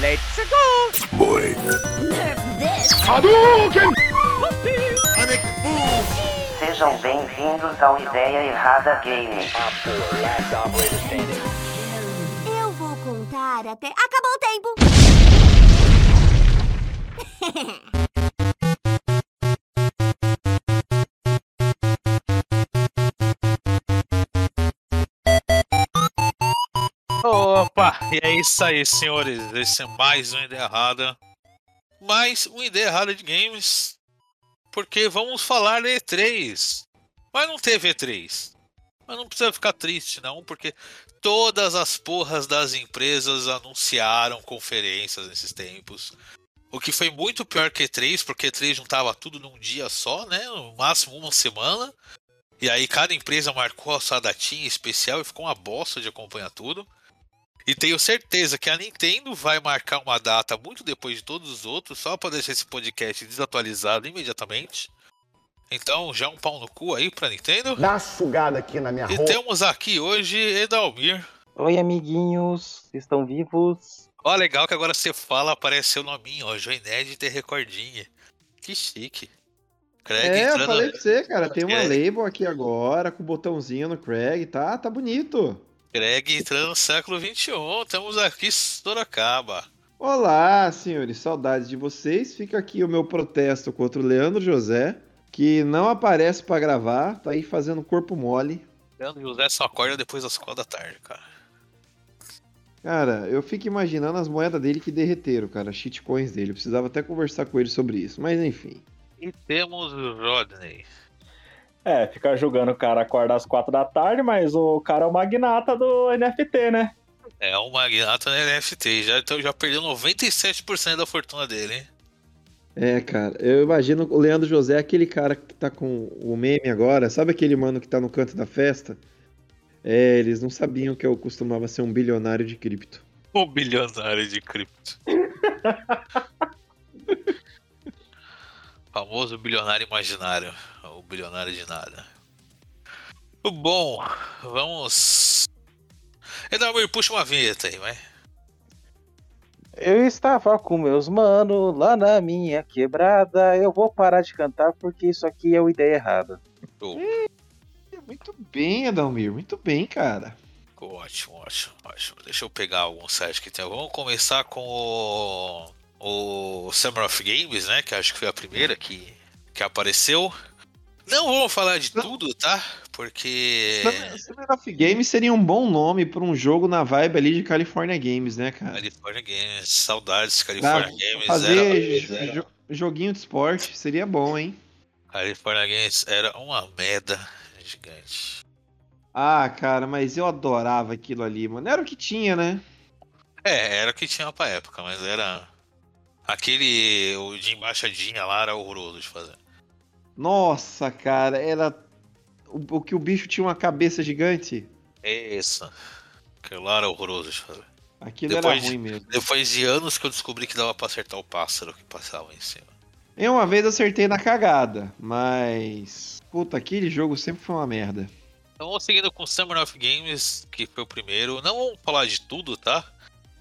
Let's go! Boy. Nerf this! Hadouken! Sejam bem-vindos ao Ideia Errada Game. Eu vou contar até. Acabou o tempo! Opa! E é isso aí, senhores. Esse é mais um Ideia Errada. Mais um Ideia Errada de Games. Porque vamos falar de E3. Mas não teve E3. Mas não precisa ficar triste, não, porque todas as porras das empresas anunciaram conferências nesses tempos. O que foi muito pior que E3, porque E3 juntava tudo num dia só, né? No máximo uma semana. E aí cada empresa marcou a sua datinha especial e ficou uma bosta de acompanhar tudo. E tenho certeza que a Nintendo vai marcar uma data muito depois de todos os outros, só para deixar esse podcast desatualizado imediatamente. Então, já um pau no cu aí pra Nintendo. Dá uma sugada aqui na minha E roupa. temos aqui hoje Edalmir. Oi, amiguinhos, estão vivos? Ó, legal que agora você fala, aparece seu nominho, ó, Joined ter recordinha. Que chique. Craig É, eu entrando- falei pra você, cara. Tem uma É. label aqui agora, com o botãozinho no Craig, tá? Tá bonito. Greg entrando no século XXI. Temos aqui Sorocaba. Olá, senhores. Saudades de vocês. Fica aqui o meu protesto contra o Leandro José, que não aparece pra gravar, tá aí fazendo corpo mole. Leandro José só acorda depois das quatro da tarde, cara. Cara, eu fico imaginando as moedas dele que derreteram, cara, shitcoins dele. Eu precisava até conversar com ele sobre isso, mas enfim. E temos o Rodney. É, ficar julgando o cara acordar às quatro da tarde, mas o cara é o magnata do NFT, né? É um magnata no NFT. Já, então já perdeu 97% da fortuna dele, hein? É, cara, eu imagino o Leandro José, aquele cara que tá com o meme agora, sabe aquele mano que tá no canto da festa? É, eles não sabiam que eu costumava ser um bilionário de cripto. O bilionário de cripto. Famoso bilionário imaginário. O bilionário de nada. Bom, vamos. Edalmir, puxa uma vinheta aí, vai. Eu estava com meus manos lá na minha quebrada. Eu vou parar de cantar porque isso aqui é o ideia errada. Show. Muito bem, Adalmir, muito bem, cara. Ótimo, ótimo, ótimo. Deixa eu pegar alguns sites que tem. Vamos começar com o, o Summer of Games, né? Que acho que foi a primeira que, que apareceu. Não vamos falar de tudo, tá? Porque. Summer of Games seria um bom nome pra um jogo na vibe ali de California Games, né, cara? California Games, saudades California Dá- Games. fazer Era, jo- joguinho de esporte seria bom, hein? California Games era uma merda gigante. Ah, cara, mas eu adorava aquilo ali, mano. Era o que tinha, né? É, era o que tinha pra época, mas era. Aquele. O de embaixadinha lá era horroroso de fazer. Nossa, cara, era. O, o que o bicho tinha uma cabeça gigante. Isso. Aquilo lá era horroroso de fazer. Aquilo Depois era de- ruim mesmo. Depois de anos que eu descobri que dava pra acertar o pássaro que passava em cima. Eu uma vez acertei na cagada, mas. Puta, aquele jogo sempre foi uma merda. Então vamos seguindo com Summer of Games, que foi o primeiro. Não vamos falar de tudo, tá?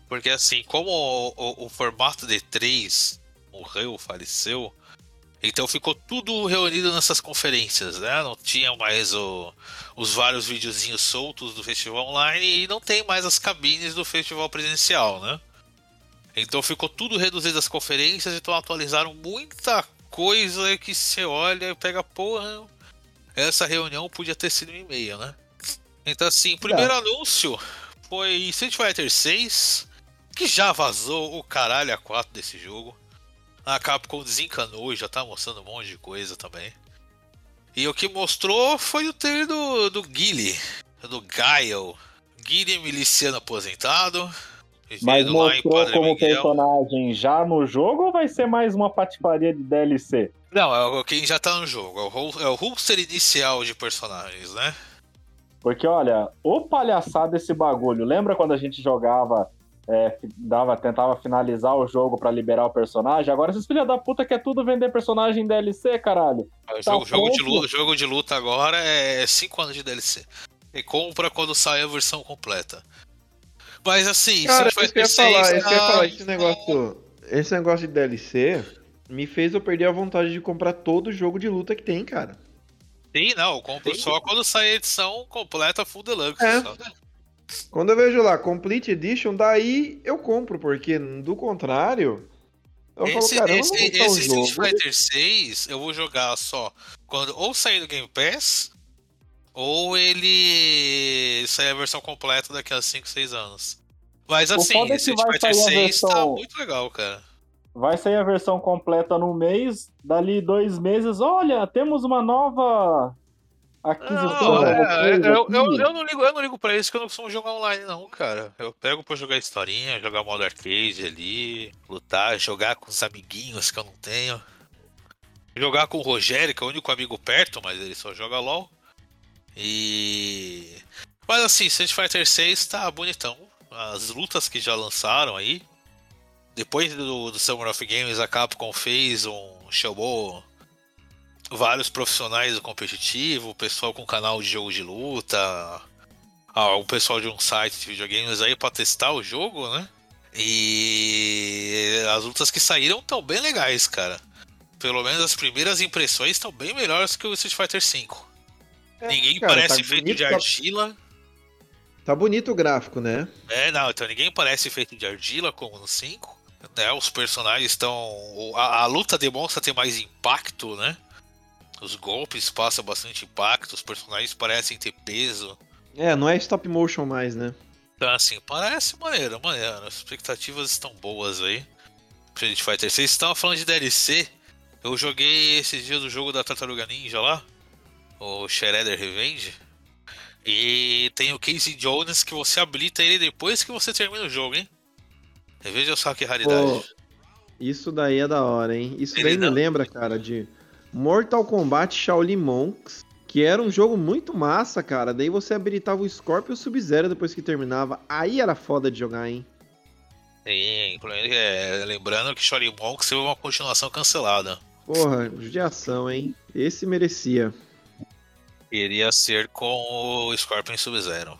Porque assim, como o, o- o formato D3 morreu, faleceu, então ficou tudo reunido nessas conferências, né? Não tinha mais o- os vários videozinhos soltos do festival online e não tem mais as cabines do festival presencial, né? Então ficou tudo reduzido às conferências, então atualizaram muita coisa que você olha e pega, porra, essa reunião podia ter sido um e-mail, né? Então, assim, o primeiro anúncio foi Street Fighter 6, que já vazou o caralho a 4 desse jogo. A Capcom desencanou e já tá mostrando um monte de coisa também. E o que mostrou foi o trailer do, do Guile, do Gaio. Guile miliciano aposentado. Mas mostrou como Miguel. personagem já no jogo ou vai ser mais uma patifaria de DLC? Não, é o- quem já tá no jogo. É o, ro- é roster inicial de personagens, né? Porque, olha, o palhaçado desse bagulho. Lembra quando a gente jogava, é, dava, tentava finalizar o jogo pra liberar o personagem? Agora esses filha da puta quer tudo vender personagem em DLC, caralho. O Tá jogo, jogo de luta, jogo de luta agora é 5 anos de DLC. E compra quando sai a versão completa. Mas assim, Cara, eu ia Fighter falar, 6 isso que eu ia tá- falar, esse negócio, esse negócio de DLC me fez eu perder a vontade de comprar todo jogo de luta que tem, cara. Sim, não, eu compro Sim. só quando sair a edição completa Full Deluxe. É. só. Quando eu vejo lá Complete Edition, daí eu compro, porque do contrário, eu Esse, falo, cara, eu esse, esse jogo. Street Fighter 6 eu vou jogar só quando ou sair do Game Pass ou ele sair a versão completa daqui a 5, 6 anos. Mas O assim, foda é Street vai Fighter sair a 6 tá versão- muito legal, cara. Vai sair a versão completa no mês, dali dois meses, olha, temos uma nova aquisição. Não, é, vocês eu, eu, eu não ligo, eu não ligo pra isso que eu não costumo jogar online, não, cara. Eu pego pra jogar historinha, jogar modo arcade ali, lutar, jogar com os amiguinhos que eu não tenho. Jogar com o Rogério, que é o único amigo perto, mas ele só joga LOL. E. Mas assim, Street Fighter 6 tá bonitão. As lutas que já lançaram aí. Depois do, do Summer of Games, a Capcom fez um. chamou vários profissionais do competitivo, o pessoal com canal de jogo de luta, ah, o pessoal de um site de videogames aí pra testar o jogo, né? E as lutas que saíram estão bem legais, cara. Pelo menos as primeiras impressões estão bem melhores que o Street Fighter V. É, ninguém cara, parece tá feito bonito, de tá- argila. Tá bonito o gráfico, né? É, não, então ninguém parece feito de argila como no 5. Né? Os personagens estão. A, a luta demonstra ter mais impacto, né? Os golpes passam bastante impacto, os personagens parecem ter peso. É, não é stop motion mais, né? Então, assim, parece maneiro, maneiro. As expectativas estão boas aí. Street Fighter 6. Vocês estavam falando de DLC. Eu joguei esses dias o jogo da Tartaruga Ninja lá. O Shredder Revenge. E tem o Casey Jones que você habilita ele depois que você termina o jogo, hein? Veja só que raridade. Pô, isso daí é da hora, hein? Isso Ele daí me não- lembra, cara, de Mortal Kombat Shaolin Monks, que era um jogo muito massa, cara. Daí você habilitava o Scorpion e o Sub-Zero depois que terminava. Aí era foda de jogar, hein? Sim, é, lembrando que Shory Monks teve uma continuação cancelada. Porra, judiação, hein? Esse merecia. Iria ser com o Scorpion Sub-Zero.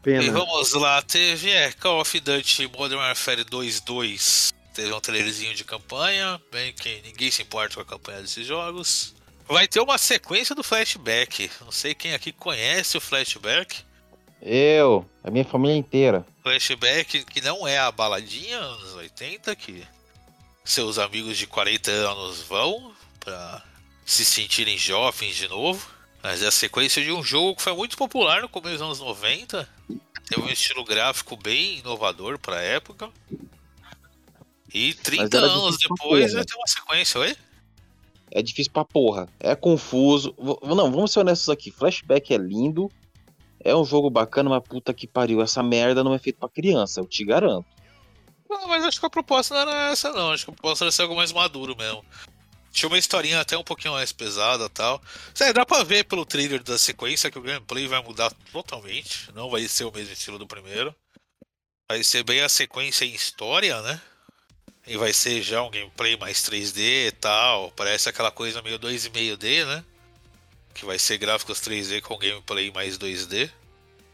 E Pena. vamos lá, teve é, Call of Duty Modern Warfare 2.2. Teve um trailerzinho de campanha, bem que ninguém se importa com a campanha desses jogos. Vai ter uma sequência do flashback. Não sei quem aqui conhece o flashback. Eu, a minha família inteira. Flashback que não é a baladinha anos 80, que seus amigos de 40 anos vão pra se sentirem jovens de novo. Mas é a sequência de um jogo que foi muito popular no começo dos anos 90. Teve um estilo gráfico bem inovador pra época. E 30 era anos depois vai ter uma sequência, oi? É difícil pra porra. É confuso. Não, vamos ser honestos aqui. Flashback é lindo. É um jogo bacana, mas puta que pariu. Essa merda não é feito pra criança, eu te garanto. Não, mas acho que a proposta não era essa, não. Acho que a proposta era ser algo mais maduro mesmo. Tinha uma historinha até um pouquinho mais pesada e tal. Sério, dá pra ver pelo trailer da sequência que o gameplay vai mudar totalmente. Não vai ser o mesmo estilo do primeiro. Vai ser bem a sequência em história, né? E vai ser já um gameplay mais 3D e tal. Parece aquela coisa meio 2,5D, né? Que vai ser gráficos 3D com gameplay mais 2D.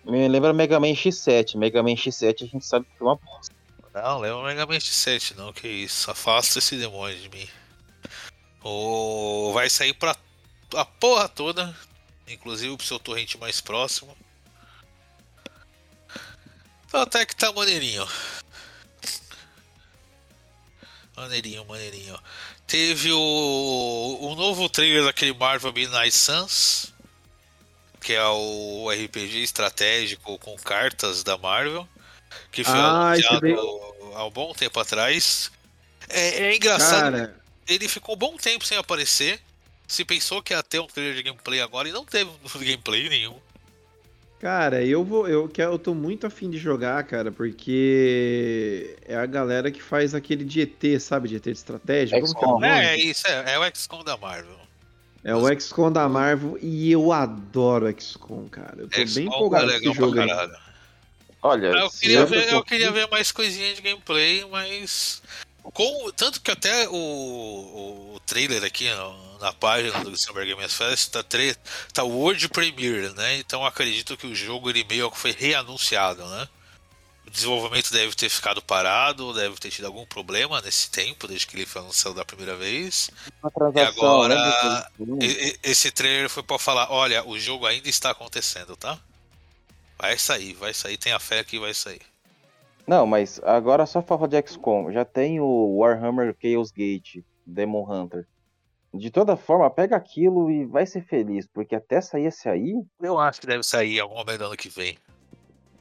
Me lembra Mega Man X7. Mega Man X7 a gente sabe que é uma bosta. Não, o Mega Man X7, não, que isso. Afasta esse demônio de mim. O... Vai sair pra a porra toda, inclusive pro seu torrente mais próximo. Então até que tá maneirinho. Maneirinho, maneirinho. Teve o, o novo trailer daquele Marvel Midnight Suns, que é o RPG estratégico com cartas da Marvel, que foi Ah, anunciado há um bom tempo atrás. É, é engraçado, Cara, ele ficou um bom tempo sem aparecer. Se pensou que ia ter um trailer de gameplay agora e não teve gameplay nenhum. Cara, eu vou. Eu, quero, eu tô muito afim de jogar, cara, porque é a galera que faz aquele de ET, sabe? De ET de estratégia. Como que é nome? É, isso, é, é o XCOM da Marvel. É o XCOM da Marvel e eu adoro o XCOM, cara. Eu tô bem XCOM empolgado é com esse jogo. Olha, Eu se queria, eu- ver, eu queria ver mais coisinha de gameplay, mas. Com, tanto que até o, o, o trailer aqui ó, na página do Summer Games Fest tá, tre, tá World Premiere, né? Então acredito que o jogo ele meio que foi reanunciado, né? O desenvolvimento deve ter ficado parado, deve ter tido algum problema nesse tempo, desde que ele foi anunciado da primeira vez. E agora, e- e- esse trailer foi pra falar: olha, o jogo ainda está acontecendo, tá? Vai sair, vai sair, tenha fé que vai sair. Não, mas agora só falta de XCOM. Já tem o Warhammer Chaos Gate, Demon Hunter. De toda forma, pega aquilo e vai ser feliz, porque até sair esse aí, Eu acho que deve sair algum momento do ano que vem.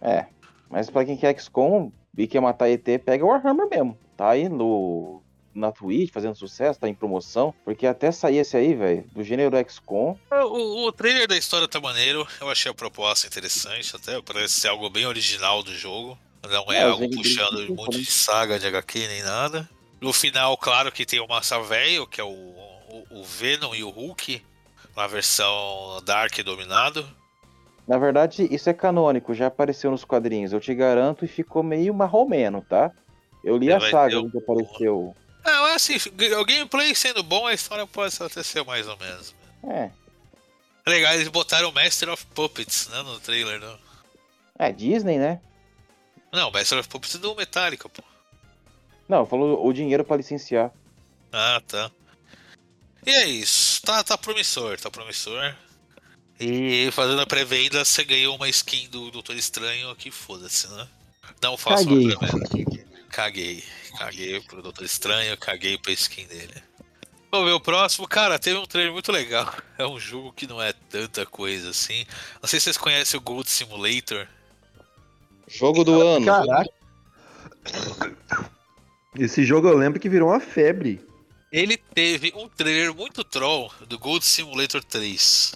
é. Mas pra quem quer XCOM e quer matar ET, pega o Warhammer mesmo. Tá aí no na Twitch fazendo sucesso, tá em promoção, porque até sair esse aí, velho, do gênero XCOM, O, o trailer da história tá maneiro, eu achei a proposta interessante, até parece ser algo bem original do jogo. Não é, É, o algo puxando muito né? de saga de HQ nem nada. No final, claro que tem o Massa Velho, que é o, o, o Venom e o Hulk, na versão Dark Dominado. Na verdade, isso é canônico, já apareceu nos quadrinhos, eu te garanto, e ficou meio marromeno, tá? Eu li É, a saga onde apareceu. Ah, mas assim, o gameplay sendo bom, a história pode ser mais ou menos. É, Legal, eles botaram Master of Puppets né, no trailer, não? é Disney, né? Não, Master of Puppets é do Metallica, pô. Não, falou o dinheiro pra licenciar. Ah, tá. E é isso. Tá, tá promissor, tá promissor. E fazendo a pré-venda, você ganhou uma skin do Doutor Estranho que foda-se, né? Não faça Caguei. uma pré-venda. Caguei. Caguei pro Doutor Estranho, caguei pra skin dele. Vamos ver o próximo. Cara, teve um trailer muito legal. É um jogo que não é tanta coisa assim. Não sei se vocês conhecem o Gold Simulator. Jogo do ano. Caraca. Esse jogo eu lembro que virou uma febre. Ele teve um trailer muito troll do Gold Simulator 3.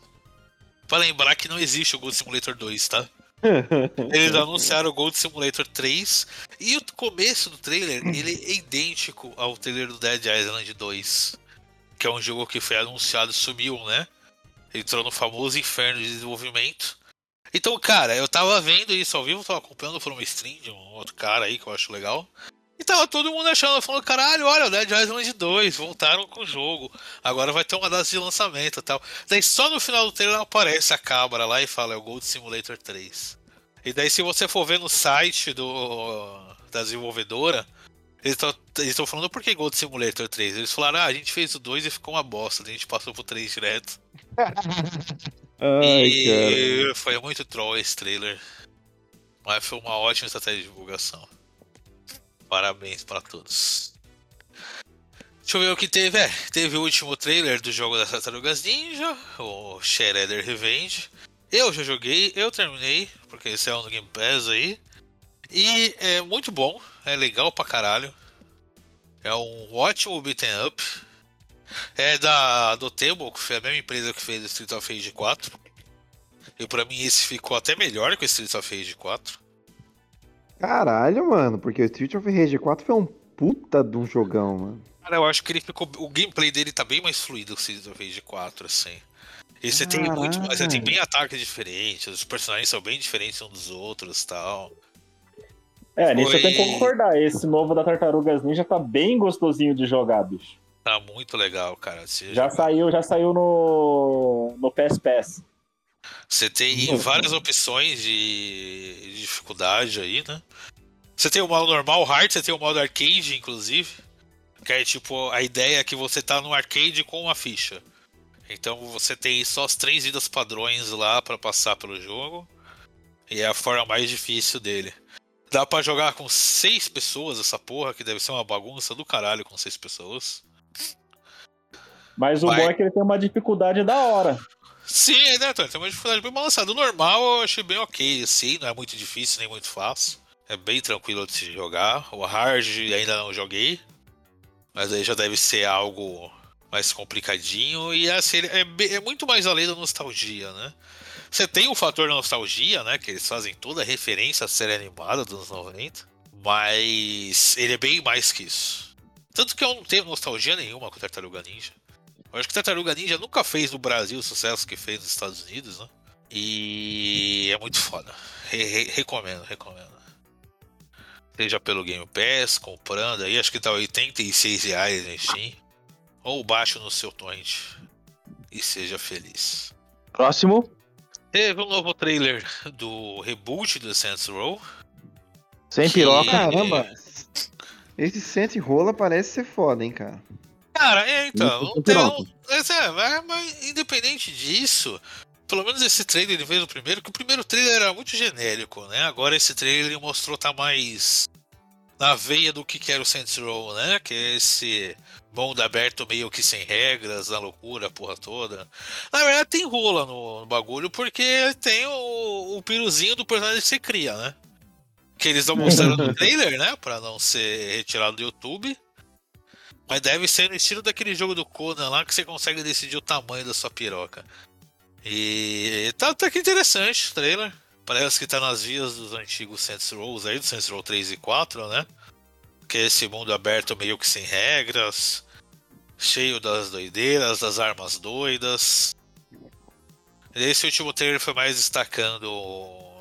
Pra lembrar que não existe o Gold Simulator 2, tá? Eles anunciaram o Gold Simulator 3 e o começo do trailer ele é idêntico ao trailer do Dead Island 2, que é um jogo que foi anunciado e sumiu, né? Entrou no famoso inferno de desenvolvimento. Então, cara, eu tava vendo isso ao vivo, tava acompanhando por uma stream de um outro cara aí que eu acho legal. E tava todo mundo achando, falando, caralho, olha, o Dead Island 2, voltaram com o jogo. Agora vai ter uma data de lançamento e tal. Daí só no final do trailer aparece a cabra lá e fala, é o Gold Simulator 3. E daí se você for ver no site do da desenvolvedora, eles estão falando por que Gold Simulator 3? Eles falaram, ah, a gente fez o 2 e ficou uma bosta, a gente passou pro 3 direto. Ai, cara. e foi muito troll esse trailer. Mas foi uma ótima estratégia de divulgação. Parabéns pra todos. Deixa eu ver o que teve. É, teve o último trailer do jogo das Tartarugas Ninja, o Shredder Revenge. Eu já joguei, eu terminei, porque esse é um Game Pass aí. E é muito bom, é legal pra caralho. É um ótimo beat'em up. É da Dotemu, que foi a mesma empresa que fez Street of Rage 4. E pra mim esse ficou até melhor que o Street of Rage 4. Caralho, mano, porque o Street of Rage 4 foi um puta de um jogão, mano. Cara, eu acho que ele ficou. O gameplay dele tá bem mais fluido que o Street of Rage 4, assim. E você tem muito mais. Você tem bem ataques diferentes, os personagens são bem diferentes uns dos outros e tal. É, nisso eu Foi- tenho que concordar. Esse novo da Tartarugas Ninja tá bem gostosinho de jogar, bicho. Tá muito legal, cara. Você, Já saiu, já saiu no, no PS Pass. você tem várias opções de, de dificuldade aí, né? Você tem o modo normal, hard, você tem o modo arcade, inclusive. Que é tipo, a ideia é que você tá no arcade com uma ficha. Então você tem só as três vidas padrões lá pra passar pelo jogo. E é a forma mais difícil dele. Dá pra jogar com seis pessoas essa porra, que deve ser uma bagunça do caralho com seis pessoas. Mas o Vai. bom é que ele tem uma dificuldade da hora. Sim, né, Tony? Tem uma dificuldade bem balançada. O normal eu achei bem ok, assim, não é muito difícil nem muito fácil. É bem tranquilo de se jogar. O hard ainda não joguei. Mas aí já deve ser algo mais complicadinho. E assim, é, é muito mais além da nostalgia, né? Você tem o fator nostalgia, né? Que eles fazem toda a referência à série animada dos 90. Mas ele é bem mais que isso. Tanto que eu não tenho nostalgia nenhuma com Tartaruga Ninja. Eu acho que Tartaruga Ninja nunca fez no Brasil o sucesso que fez nos Estados Unidos, né? E é muito foda. Re- re- recomendo, recomendo. Seja pelo Game Pass, comprando aí, acho que tá 86 reais na Steam. Ou baixe no seu torrent. E seja feliz. Próximo. Teve um novo trailer do reboot do Saints Row. Sem Que- piroca. Caramba, esse centro rola parece ser foda, hein, cara. Cara, é, então, mas, é, mas, independente disso, pelo menos esse trailer ele veio do primeiro, que o primeiro trailer era muito genérico, né? Agora esse trailer ele mostrou tá mais na veia do que que era o Saints Row, né? Que é esse mundo aberto meio que sem regras, na loucura, a porra toda. Na verdade tem rola no, no bagulho, porque tem o, o piruzinho do personagem que você cria, né? Que eles não mostraram no trailer, né? Pra não ser retirado do YouTube. Mas deve ser no estilo daquele jogo do Conan lá que você consegue decidir o tamanho da sua piroca. E tá, tá que interessante o trailer. Parece que tá nas vias dos antigos Saints Rows aí, do Saints Row 3 e 4, né? Que é esse mundo aberto meio que sem regras, cheio das doideiras, das armas doidas. Esse último trailer foi mais destacando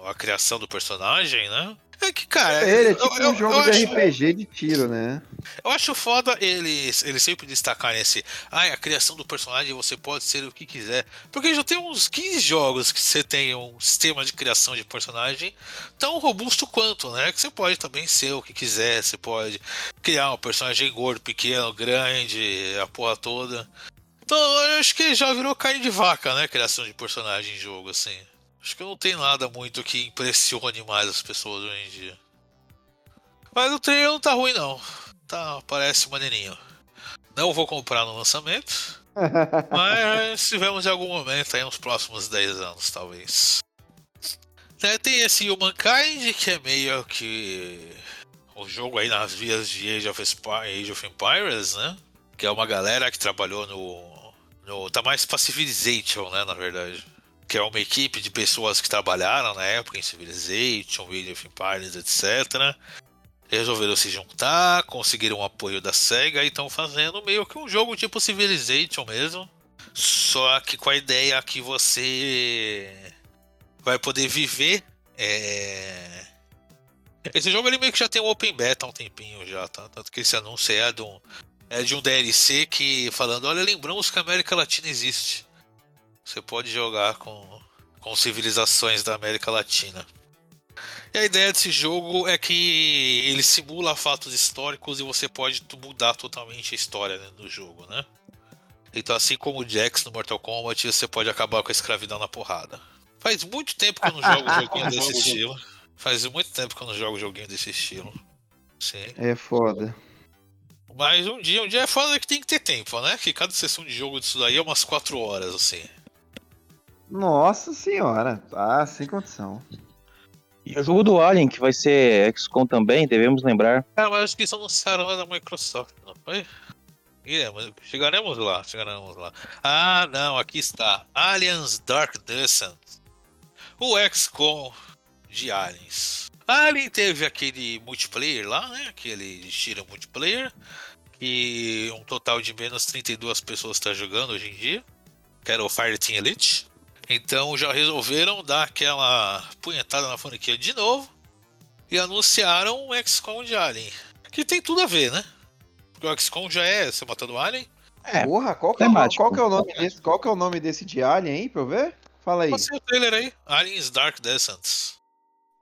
a criação do personagem, né? É que, cara, Ele é eu- tipo eu- um jogo eu de acho- RPG de tiro, né? eu acho foda eles, eles sempre destacarem esse. Ai, a criação do personagem você pode ser o que quiser. Porque já tem uns 15 jogos que você tem um sistema de criação de personagem tão robusto quanto, né? Que você pode também ser o que quiser. Você pode criar um personagem gordo, pequeno, grande, a porra toda. Então eu acho que já virou carne de vaca, né? Criação de personagem em jogo, assim. Acho que não tem nada muito que impressione mais as pessoas hoje em dia. Mas o trailer não tá ruim, não. Tá, parece maneirinho. Não vou comprar no lançamento, mas se tivermos em algum momento aí nos próximos 10 anos, talvez. Né, tem esse Humankind, que é meio que o jogo aí nas vias de Age of, Espi- Age of Empires, né? Que é uma galera que trabalhou no. no tá mais pra Civilization, né? Na verdade. Que é uma equipe de pessoas que trabalharam na época em Civilization, Age of Empires, etc resolveram se juntar, conseguiram o apoio da SEGA e estão fazendo meio que um jogo tipo Civilization mesmo. Só que com a ideia que você vai poder viver. é, Esse jogo ele meio que já tem um Open Beta há um tempinho já, tá? Tanto que esse anúncio é de um, é de um DLC que falando, olha, lembramos que a América Latina existe. Você pode jogar com, com civilizações da América Latina. E a ideia desse jogo é que ele simula fatos históricos e você pode mudar totalmente a história né, do jogo, né? Então, assim como o Jax no Mortal Kombat, você pode acabar com a escravidão na porrada. Faz muito tempo que eu não jogo joguinho desse estilo. Faz muito tempo que eu não jogo joguinho desse estilo. Sim. É foda. Mas um dia, um dia é foda que tem que ter tempo, né? Que cada sessão de jogo disso daí é umas 4 horas, assim. Nossa senhora, tá sem condição. E o jogo do Alien, que vai ser XCOM também, devemos lembrar. Cara, mas acho que isso anunciaram lá da Microsoft, não foi? Iremos, chegaremos lá, chegaremos lá. Ah, não, aqui está. Aliens Dark Descent. O XCOM de Aliens. Alien teve aquele multiplayer lá, né? Aquele estilo multiplayer. Que um total de menos 32 pessoas está jogando hoje em dia. Que era o Fireteam Elite. Então já resolveram dar aquela punhetada na franquia de novo e anunciaram um XCOM de Alien. Que tem tudo a ver, né? Porque o XCOM já é você matando Alien. É, Porra, qual que é, o, qual que é o nome desse? Qual que é o nome desse de Alien aí, pra eu ver? Fala aí. Passei o trailer aí. Aliens Dark Descent.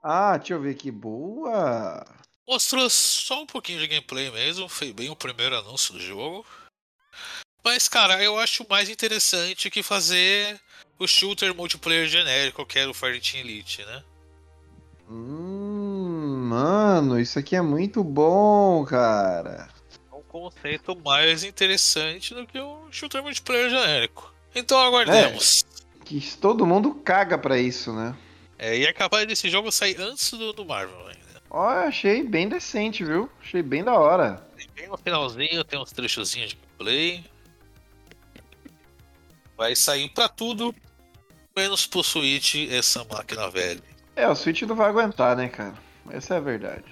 Ah, deixa eu ver aqui. Boa. Mostrou só um pouquinho de gameplay mesmo. Foi bem o primeiro anúncio do jogo. Mas, cara, eu acho mais interessante que fazer o shooter multiplayer genérico, que era o Fireteam Elite, né? Hum, mano, isso aqui é muito bom, cara. É um conceito mais interessante do que o shooter multiplayer genérico. Então aguardemos. Que todo mundo caga pra isso, né? É, e é capaz desse jogo sair antes do, do Marvel ainda. Ó, eu achei bem decente, viu? Achei bem da hora. Bem no finalzinho, tem uns trechozinhos de gameplay. Vai sair pra tudo, menos pro Switch essa máquina velha. É, o Switch não vai aguentar, né, cara? Essa é a verdade.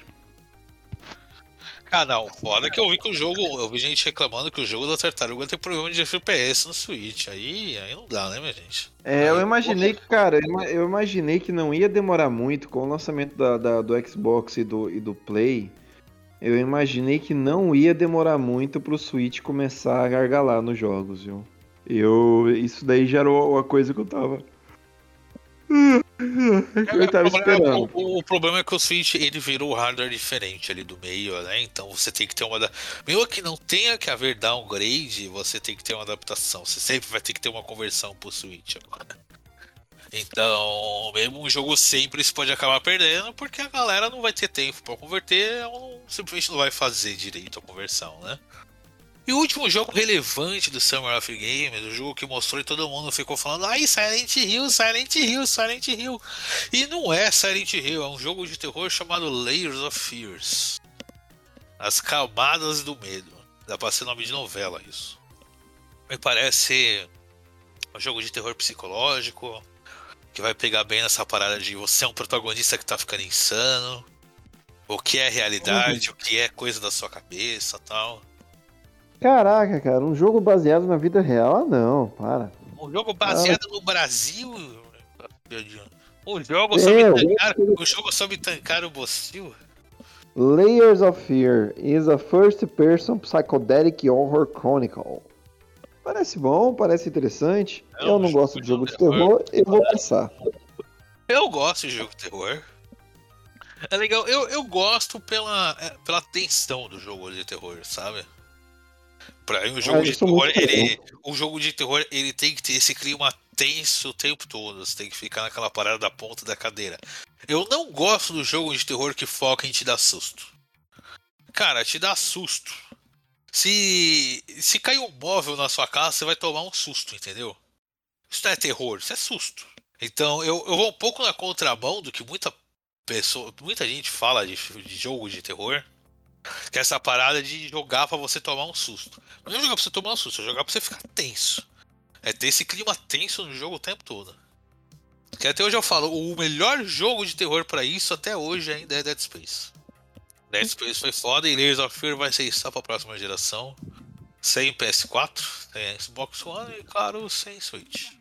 Ah, não, foda que eu vi que o jogo. Eu vi gente reclamando que o jogo da Tartaruga tem problema de FPS no Switch. Aí, aí não dá, né, minha gente? É, eu Aí, imaginei que, cara, eu ima- eu imaginei que não ia demorar muito com o lançamento da, da- do Xbox e do, e do Play. Eu imaginei que não ia demorar muito pro Switch começar a gargalar nos jogos, viu? Eu, isso daí já era uma coisa que eu tava Eu tava o, problema, esperando. o- o problema é que o Switch ele virou hardware diferente ali do meio, né? Então você tem que ter uma. da- Mesmo que não tenha que haver downgrade, você tem que ter uma adaptação. Você sempre vai ter que ter uma conversão pro Switch agora. Então, mesmo um jogo simples pode acabar perdendo, porque a galera não vai ter tempo pra converter, ou simplesmente não vai fazer direito a conversão, né? E o último jogo relevante do Summer of Games, o jogo que mostrou e todo mundo ficou falando, ai, Silent Hill, Silent Hill, Silent Hill. E não é Silent Hill, é um jogo de terror chamado Layers of Fears. As camadas do medo. Dá pra ser nome de novela isso. Me parece um jogo de terror psicológico, que vai pegar bem nessa parada de você é um protagonista que tá ficando insano. O que é realidade, o que é coisa da sua cabeça tal. Caraca, cara, um jogo baseado na vida real? Ah, não, para. Um jogo baseado no Brasil. Um jogo sobre É, tancar, um jogo sobre tancar o Bocil. Layers of Fear is a first-person psychedelic horror chronicle. Parece bom, parece interessante. É eu não gosto de jogo de de terror, eu vou passar. Eu gosto de jogo de terror. É legal, eu, eu gosto pela, é, pela tensão do jogo de terror, sabe? Pra o jogo Ah, de terror, ele, o jogo de terror, ele tem que ter esse clima tenso o tempo todo. Você tem que ficar naquela parada da ponta da cadeira. Eu não gosto do jogo de terror que foca em te dar susto. Cara, te dá susto. Se, se cair um móvel na sua casa, você vai tomar um susto, entendeu? Isso não é terror, isso é susto. Então eu, eu vou um pouco na contramão do que muita pessoa, muita gente fala de, de jogo de terror. Que é essa parada de jogar pra você tomar um susto. Não é jogar pra você tomar um susto, é jogar pra você ficar tenso. É ter esse clima tenso no jogo o tempo todo. Que até hoje eu falo, o melhor jogo de terror pra isso até hoje ainda é Dead Space. Dead Space foi foda e Layers of Fear vai ser só pra próxima geração. Sem PS4, sem Xbox One e, claro, sem Switch.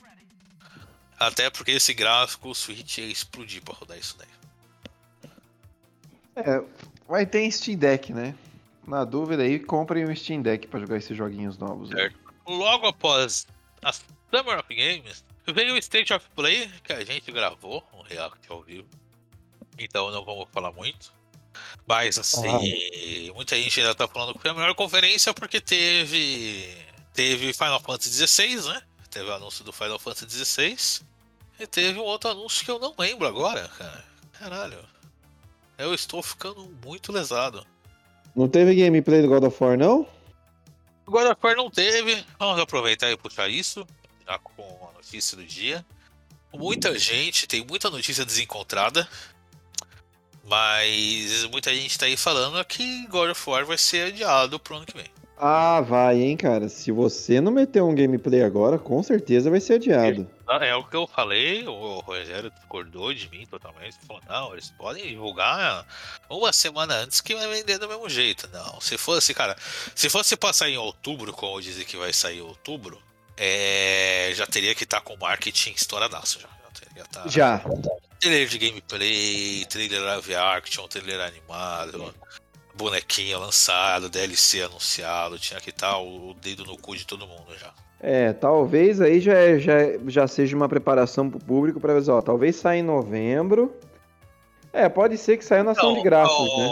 Até porque esse gráfico, o Switch ia explodir pra rodar isso daí. É, vai ter em Steam Deck, né? Na dúvida aí, comprem um Steam Deck pra jogar esses joguinhos novos. aí. Certo. Logo após a Summer of Games, veio o State of Play, que a gente gravou, um react ao vivo. Então não vamos falar muito. Mas assim, muita gente ainda tá falando que foi a melhor conferência porque teve. Teve Final Fantasy XVI, né? Teve o anúncio do Final Fantasy XVI. E teve um outro anúncio que eu não lembro agora, cara. Caralho. Eu estou ficando muito lesado. Não teve gameplay do God of War, não? God of War não teve. Vamos aproveitar e puxar isso, já com a notícia do dia. Muita gente, tem muita notícia desencontrada. Mas muita gente tá aí falando que God of War vai ser adiado pro ano que vem. Ah, vai, hein, cara. Se você não meter um gameplay agora, com certeza vai ser adiado. É o que eu falei, o Rogério discordou de mim totalmente. Falou, não, eles podem divulgar uma semana antes que vai vender do mesmo jeito. Não, se fosse, cara, se fosse passar em outubro, como dizem que vai sair em outubro, é, já teria que estar com o marketing estouradaço já. Já tá, Já. Trailer de gameplay, trailer live action, trailer animado, bonequinho lançado, DLC anunciado, tinha que estar o dedo no cu de todo mundo já. É, talvez aí já, é- já, já seja uma preparação pro público pra ver, ó, talvez saia em novembro. É, pode ser que saia na ação de graças, o, né?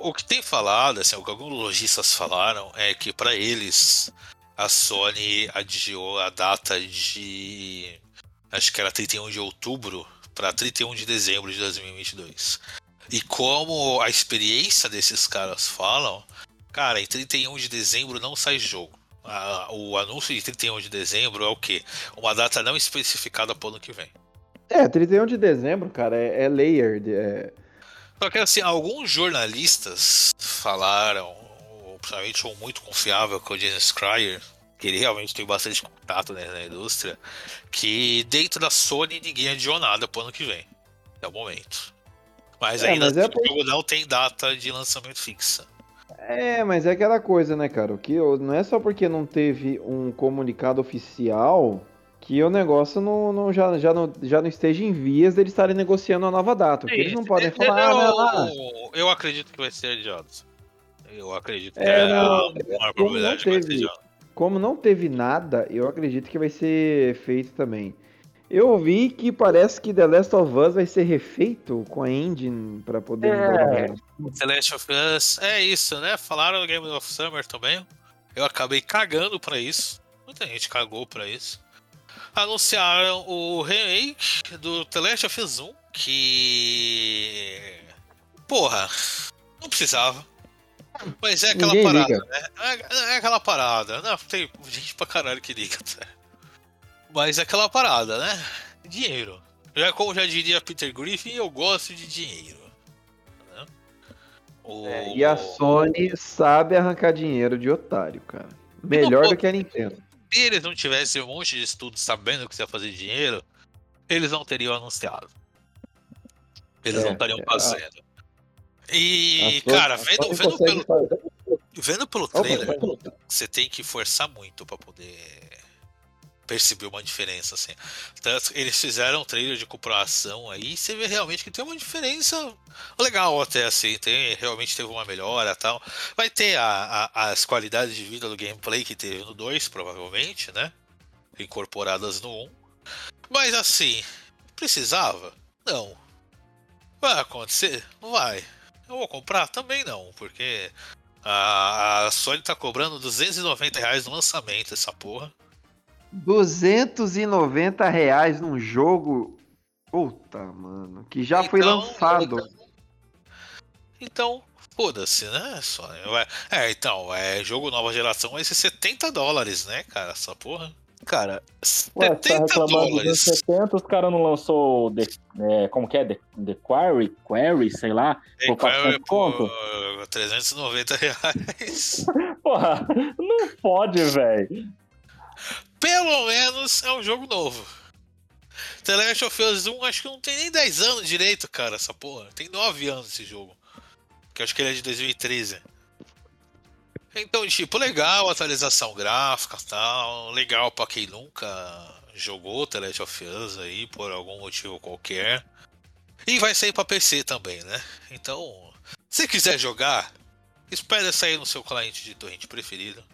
o que tem falado, assim, o que alguns lojistas falaram é que pra eles a Sony adiou a data de acho que era 31 de outubro pra 31 de dezembro de 2022. E como a experiência desses caras falam, cara, em 31 de dezembro não sai jogo. A- o anúncio de 31 de dezembro é o quê? Uma data não especificada pro ano que vem. É, 31 de dezembro, cara, é, é layered. É... Só que assim, alguns jornalistas falaram, principalmente um muito confiável que é o James Cryer, que ele realmente tem bastante contato né, na indústria, que dentro da Sony ninguém adiou nada pro ano que vem. Até o momento. Mas É, ainda mas é assim, por- o jogo não tem data de lançamento fixa. É, mas é aquela coisa, né, cara? Que eu- não é só porque não teve um comunicado oficial que o negócio não, não- já, já, não, já não esteja em vias deles estarem negociando a nova data. O que eles não podem Eu- falar, ah, não, eu, eu acredito que vai ser adiado. Eu acredito que É, é, não, a maior como probabilidade não que vai ser teve- adiado. como não teve nada, eu acredito que vai ser feito também. Eu vi que parece que The Last of Us vai ser refeito com a engine pra poder. É. The Last of Us, é isso, né? Falaram no Game of Summer também. Eu acabei cagando pra isso. Muita gente cagou pra isso. Anunciaram o remake do The Last of Us 1, que. Porra, não precisava. Mas é aquela Ninguém parada, liga. né? É, é aquela parada. Não, tem gente pra caralho que liga. Tá? Mas é aquela parada, né? Dinheiro. Já como já diria Peter Griffin, eu gosto de dinheiro. né? O- É, e a Sony sabe arrancar dinheiro de otário, cara. Melhor do que a Nintendo. se eles não tivessem um monte de estudos sabendo que você ia fazer dinheiro, eles não teriam anunciado. Eles É, não estariam é, fazendo. E, A cara, vendo, vendo, pelo, fazer- vendo pelo Opa, trailer, pode- você tem que forçar muito pra poder perceber uma diferença, assim. Tanto eles fizeram um trailer de comparação aí, você vê realmente que tem uma diferença legal até, assim, tem, realmente teve uma melhora tal. Vai ter a- a- as qualidades de vida do gameplay que teve no 2, provavelmente, né? Incorporadas no 1. Mas assim, precisava? Não. Vai acontecer? Não vai. Eu vou comprar? Também não, porque a, a Sony tá cobrando 290 reais no lançamento essa porra. 290 reais num jogo. Puta, mano. Que já foi Então, lançado. Então, foda-se, né? Sony? Vai- É, então, é jogo nova geração vai ser 70 dólares, né, cara? Essa porra. Cara, Ué, você tá 70 reclamando dos dólares. 70, os caras não lançou The, é, como que é? The, The Quarry, Quarry, sei lá. É, por 400 conto? por 390 reais. Porra, não pode, velho. Pelo menos é um jogo novo. The Last of Us 1 acho que não tem nem 10 anos direito, cara, essa porra. Tem 9 anos esse jogo. Que acho que ele é de 2013. Então, tipo, legal, atualização gráfica tal. Legal pra quem nunca jogou The Last of Us aí, por algum motivo qualquer. E vai sair pra PC também, né? Então, se quiser jogar, espera sair no seu cliente de torrent preferido.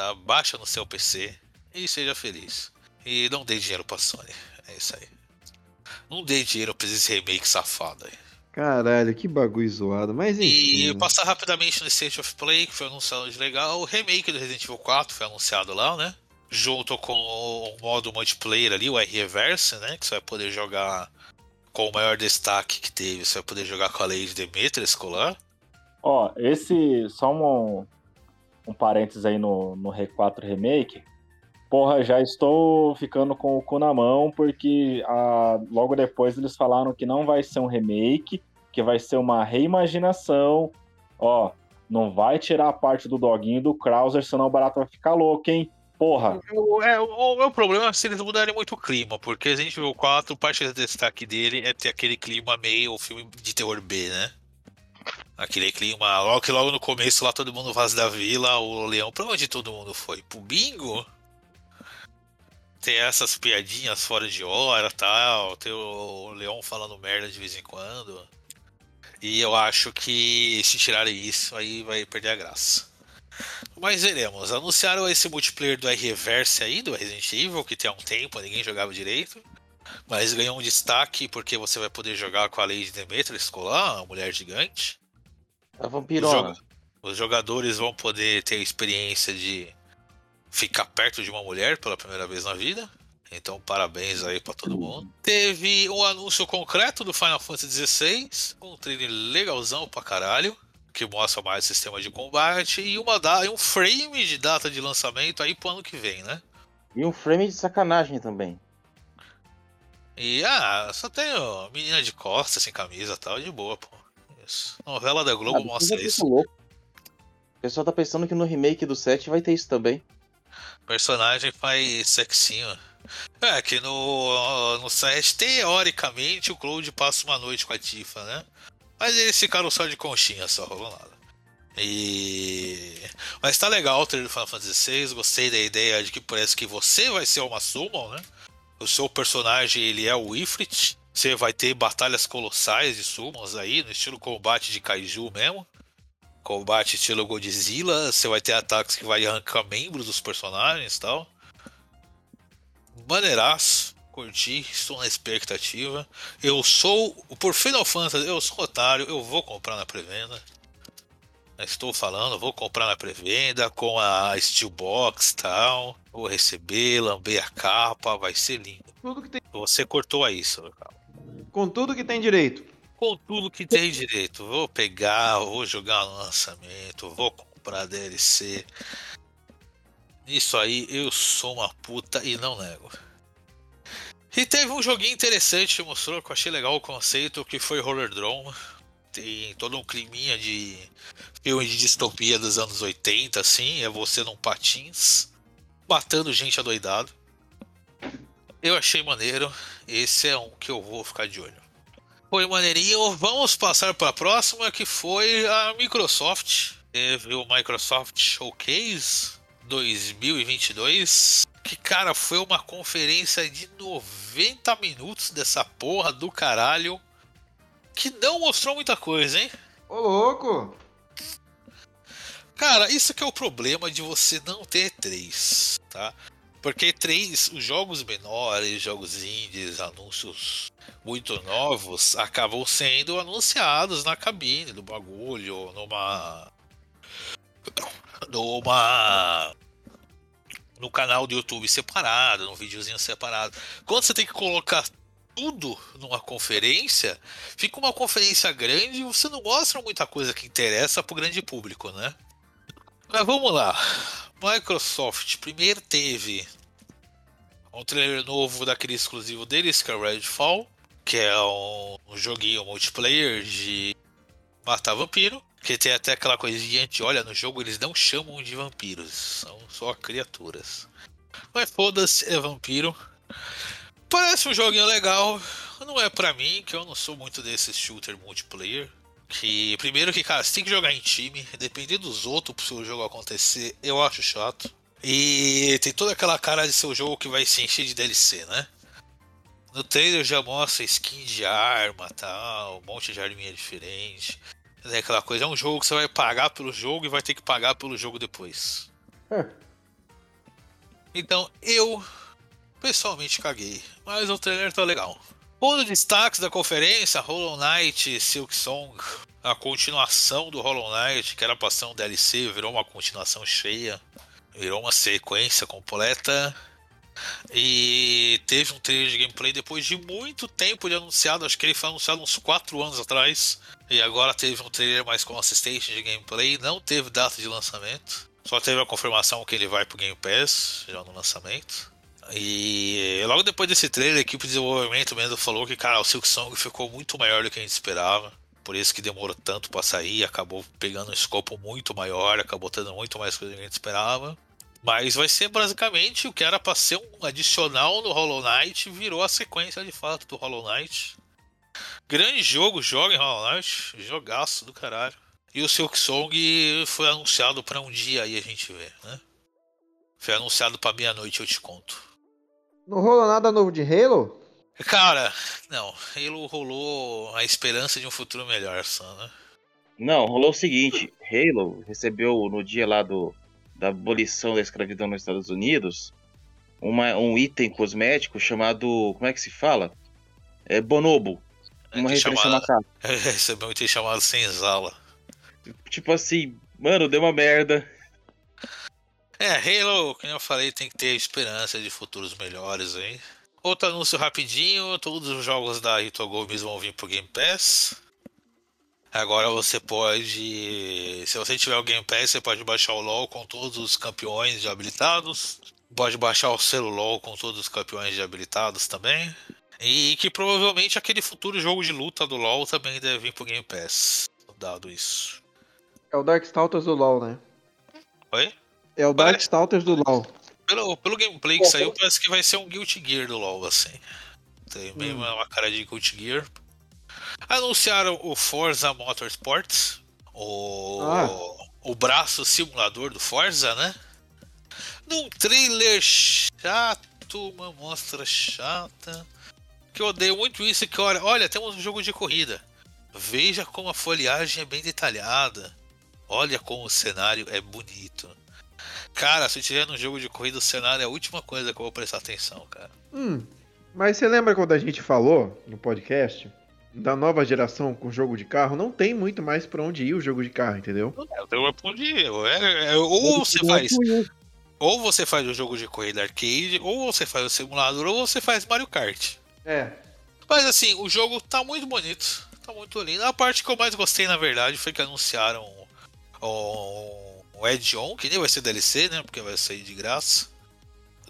Tá? Baixa no seu PC e seja feliz. E não dê dinheiro pra Sony. É isso aí. Não dê dinheiro pra esse remake safado aí. Caralho, que bagulho zoado. Mas enfim. E né? passar rapidamente no State of Play, que foi anunciado de legal. O remake do Resident Evil 4 foi anunciado lá, né? Junto com o modo multiplayer ali, o R-Reverse, né? Que você vai poder jogar com o maior destaque que teve. Você vai poder jogar com a Lady Demetrius lá. Ó, esse. Só um, um parênteses aí no, no R4 Remake. Porra, já estou ficando com o cu na mão, porque ah, logo depois eles falaram que não vai ser um remake, que vai ser uma reimaginação. Ó, não vai tirar a parte do doguinho do Krauser, senão o barato vai ficar louco, hein? Porra. O, é, o, o meu problema é se eles mudarem muito o clima, porque Resident Evil 4, parte do destaque dele é ter aquele clima meio filme de terror B, né? Aquele clima, logo que logo no começo lá todo mundo vaza da vila, o leão, pra onde todo mundo foi? Pro bingo? Ter essas piadinhas fora de hora tal, ter o leão falando merda de vez em quando. E eu acho que se tirarem isso, aí vai perder a graça. Mas veremos. Anunciaram esse multiplayer do R-Reverse aí, do Resident Evil, que tem há um tempo, ninguém jogava direito. Mas ganhou um destaque porque você vai poder jogar com a Lady Demetrius lá, a mulher gigante. A Os, vampirona. os jogadores vão poder ter a experiência de ficar perto de uma mulher pela primeira vez na vida. Então, parabéns aí pra todo mundo. Teve um anúncio concreto do Final Fantasy XVI, um trailer legalzão pra caralho, que mostra mais sistema de combate e uma da, um frame de data de lançamento aí pro ano que vem, né? E um frame de sacanagem também. E ah, só ó, menina de costas sem camisa e tal, de boa, pô. Isso. Novela da Globo Ah, mostra isso é isso. louco. O pessoal tá pensando que no remake do 7 vai ter isso também. personagem faz sexinho. É, que no, no set, teoricamente, o Cloud passa uma noite com a Tifa, né? Mas eles ficaram só de conchinha, só rolou nada. E. Mas tá legal o trailer do Final Fantasy VI, gostei da ideia de que parece que você vai ser uma Summon, né? O seu personagem, ele é o Ifrit. Você vai ter batalhas colossais de Summons aí, no estilo combate de Kaiju mesmo. Combate estilo Godzilla, você vai ter ataques que vai arrancar membros dos personagens e tal. maneiraço. Curti, estou na expectativa. Eu sou, por Final Fantasy, eu sou otário, eu vou comprar na pré-venda. Estou falando, vou comprar na pré-venda com a Steelbox e tal. Vou receber, lamber a capa, vai ser lindo. Tudo que tem, Você cortou aí, Sorocaba. Com tudo que tem direito. Com tudo que tem direito. Vou pegar, vou jogar no lançamento, vou comprar DLC. Isso aí, eu sou uma puta e não nego. E teve um joguinho interessante que mostrou que eu achei legal o conceito, que foi Roller Drone. Tem todo um climinha de filme de distopia dos anos 80, assim, é você num patins, matando gente adoidado. Eu achei maneiro, esse é um que eu vou ficar de olho. Foi maneirinho, vamos passar para a próxima, que foi a Microsoft. Teve o Microsoft Showcase 2022. Que, cara, foi uma conferência de 90 minutos dessa porra do caralho. Que não mostrou muita coisa, hein? Ô, louco! Cara, isso que é o problema de você não ter E3, tá? Porque E3, os jogos menores, jogos indies, anúncios muito novos, acabam sendo anunciados na cabine do bagulho, numa. numa. no canal do YouTube separado, num videozinho separado. Quando você tem que colocar tudo numa conferência, fica uma conferência grande e você não mostra muita coisa que interessa pro grande público, né? Mas vamos lá. Microsoft primeiro teve um trailer novo daquele exclusivo deles, que é Redfall, que é um, um joguinho multiplayer de matar vampiro. Que tem até aquela coisinha de, olha, no jogo eles não chamam de vampiros, são só criaturas. Mas foda-se, é vampiro. Parece um joguinho legal, não é pra mim, que eu não sou muito desses shooter multiplayer. Que primeiro que, cara, você tem que jogar em time, depender dos outros pro seu jogo acontecer, eu acho chato. E tem toda aquela cara de seu jogo que vai se encher de DLC, né? No trailer já mostra skin de arma tal, um monte de arminha diferente. É aquela coisa, é um jogo que você vai pagar pelo jogo e vai ter que pagar pelo jogo depois. É. Então eu pessoalmente caguei, mas o trailer tá legal. Dos destaques da conferência, Hollow Knight Silk Song, a continuação do Hollow Knight, que era ser um DLC, virou uma continuação cheia, virou uma sequência completa. E teve um trailer de gameplay depois de muito tempo de anunciado, acho que ele foi anunciado uns 4 anos atrás. E agora teve um trailer mais consistente de gameplay, não teve data de lançamento. Só teve a confirmação que ele vai pro Game Pass já no lançamento. E logo depois desse trailer, a equipe de desenvolvimento mesmo falou que, cara, o Silk Song ficou muito maior do que a gente esperava. Por isso que demorou tanto para sair, acabou pegando um escopo muito maior, acabou tendo muito mais coisa do que a gente esperava. Mas vai ser basicamente o que era para ser um adicional no Hollow Knight, virou a sequência de fato do Hollow Knight. Grande jogo, joga em Hollow Knight, jogaço do caralho. E o Silk Song foi anunciado para um dia aí a gente vê, né? Foi anunciado para meia-noite, eu te conto. Não rolou nada novo de Halo? Cara, não, Halo rolou a esperança de um futuro melhor só, né? Não, rolou o seguinte: Halo recebeu no dia lá do, da abolição da escravidão nos Estados Unidos uma, um item cosmético chamado. Como é que se fala? É bonobo. Uma Item referência macaca. Recebeu um item chamado Senzala. Tipo assim, mano, deu uma merda. É, Halo, como eu falei, tem que ter esperança de futuros melhores aí. Outro anúncio rapidinho, todos os jogos da Rito Games vão vir pro Game Pass. Agora você pode, se você tiver o Game Pass, você pode baixar o LoL com todos os campeões habilitados. Pode baixar o selo LoL com todos os campeões habilitados também. E que provavelmente aquele futuro jogo de luta do LoL também deve vir pro Game Pass, dado isso. É o Darkstalkers do LoL, né? Oi? É o Darkstalkers do LoL. Pelo, pelo gameplay que saiu, parece que vai ser um Guilty Gear do LoL, assim. Tem bem uma, uma cara de Guilty Gear. Anunciaram o Forza Motorsport, o, Ah. o braço simulador do Forza, né? Num trailer chato, uma mostra chata. Que eu odeio muito isso, que olha, olha, temos um jogo de corrida. Veja como a folhagem é bem detalhada. Olha como o cenário é bonito. Cara, se tiver no jogo de corrida, o cenário é a última coisa que eu vou prestar atenção, cara. Hum, mas você lembra quando a gente falou no podcast da nova geração com jogo de carro? Não tem muito mais pra onde ir o jogo de carro, entendeu? Então é pra onde ir. É, é, ou você faz. Ou você faz o jogo de corrida arcade, ou você faz o simulador, ou você faz Mario Kart. É. Mas assim, o jogo tá muito bonito. Tá muito lindo. A parte que eu mais gostei, na verdade, foi que anunciaram o, o Add-on, que nem vai ser DLC, né? Porque vai sair de graça.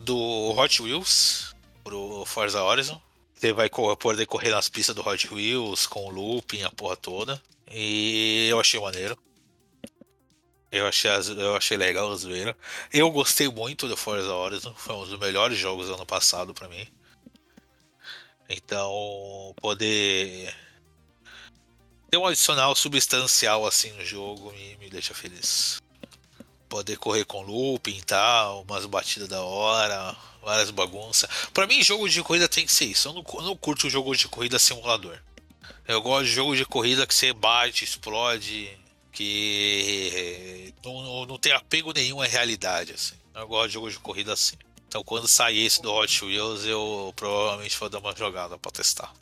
Do Hot Wheels pro Forza Horizon. Você vai poder correr nas pistas do Hot Wheels com o looping, a porra toda. E eu achei maneiro. Eu achei, eu achei legal a zoeira. Eu gostei muito do Forza Horizon. Foi um dos melhores jogos do ano passado pra mim. Então, poder ter um adicional substancial assim no jogo me, me deixa feliz. Poder correr com looping e tal, umas batidas da hora, várias bagunças. Pra mim, jogo de corrida tem que ser isso. Eu não, eu não curto jogo de corrida simulador. Eu gosto de jogo de corrida que você bate, explode, que não, não, tem apego nenhum à realidade. Assim. Eu gosto de jogo de corrida assim. Então, quando sair esse do Hot Wheels, eu provavelmente vou dar uma jogada pra testar.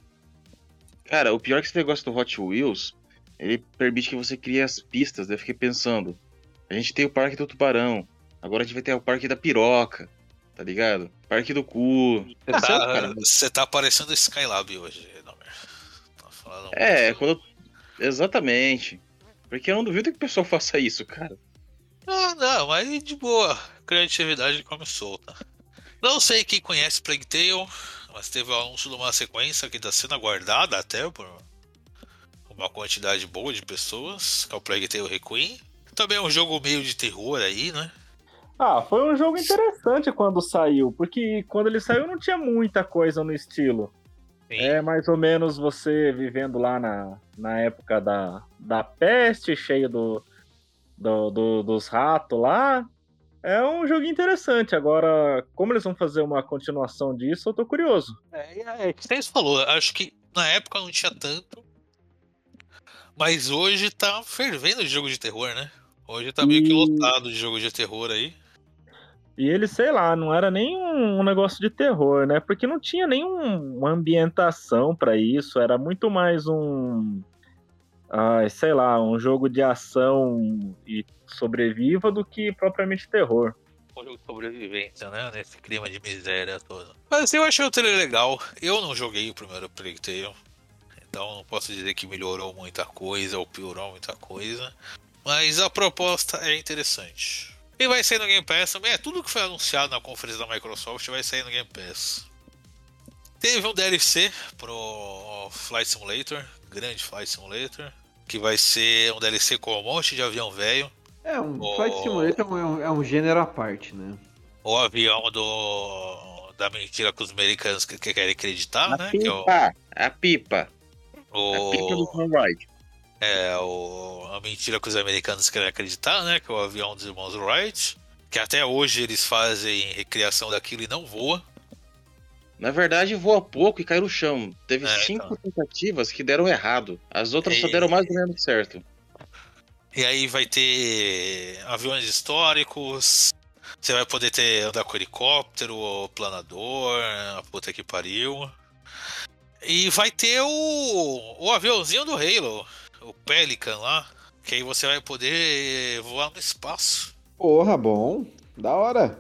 Cara, o pior é que esse negócio do Hot Wheels, ele permite que você crie as pistas. Daí eu fiquei pensando, a gente tem o Parque do Tubarão, agora a gente vai ter o Parque da Piroca, tá ligado? Parque do Cu. Você Tá tá, você tá parecendo Skylab hoje, Nomer. Tá falando É, muito. quando... Exatamente. Porque eu não duvido que o pessoal faça isso, cara. Ah, não, mas de boa. Criatividade come solta. Não sei quem conhece Plague Tale, mas teve o anúncio de uma sequência que está sendo aguardada até por uma quantidade boa de pessoas, que é o Plague Tale Requiem. Também é um jogo meio de terror aí, né? Ah, foi um jogo interessante quando saiu, porque quando ele saiu não tinha muita coisa no estilo. Sim. É mais ou menos você vivendo lá na, na época da, da peste, cheio do, do, do- dos ratos lá. É um jogo interessante. Agora, como eles vão fazer uma continuação disso, eu tô curioso. É, é, que você falou, acho que na época não tinha tanto, mas hoje tá fervendo de jogo de terror, né? Hoje tá meio que E- lotado de jogo de terror aí. E ele, sei lá, não era nem um, negócio de terror, né? Porque não tinha nenhuma ambientação pra isso. Era muito mais um. Ai, sei lá, um jogo de ação e sobreviva do que propriamente terror. um jogo de sobrevivência, né? Nesse clima de miséria todo. Mas eu achei o trailer legal. Eu não joguei o primeiro Plague Tale. Então não posso dizer que melhorou muita coisa ou piorou muita coisa. Mas a proposta é interessante. E vai sair no Game Pass também. É tudo que foi anunciado na conferência da Microsoft vai sair no Game Pass. Teve um DLC pro Flight Simulator, grande Flight Simulator, que vai ser um DLC com um monte de avião velho. É, um Oh. Flight Simulator é um, é um gênero à parte, né? o avião do da mentira que os americanos que, que querem acreditar, a né? Que é o, pipa, a pipa. A pipa do o, Wright. É o a mentira que os americanos querem acreditar, né? Que é o avião dos irmãos Wright, que até hoje eles fazem recriação daquilo e não voa. Na verdade, voa pouco e cai no chão. Teve É, cinco tentativas que deram errado. As outras só E- deram mais ou menos certo. E aí vai ter aviões históricos. Você vai poder ter andar com helicóptero, ou planador, a puta que pariu. E vai ter o, o aviãozinho do Halo, o Pelican lá, que aí você vai poder voar no espaço. Porra, bom. Da hora.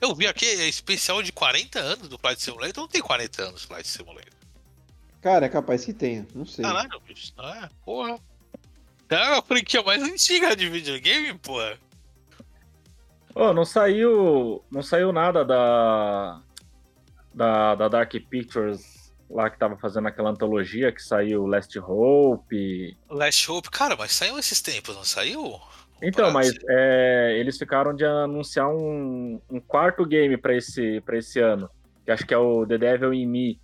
Eu vi aqui é especial de 40 anos do Flight Simulator, não tem 40 anos do Flight Simulator. Cara, é capaz que tenha. Não sei. Caralho, bicho, não é? Porra. É a franquia mais antiga de videogame, porra. Oh, não saiu. Não saiu nada da. Da, da Dark Pictures lá que tava fazendo aquela antologia que saiu Last Hope. Last Hope, cara, mas saiu esses tempos, não saiu? Então, mas é, eles ficaram de anunciar um, um quarto game pra esse, pra esse ano. Que acho que é o The Devil in Me.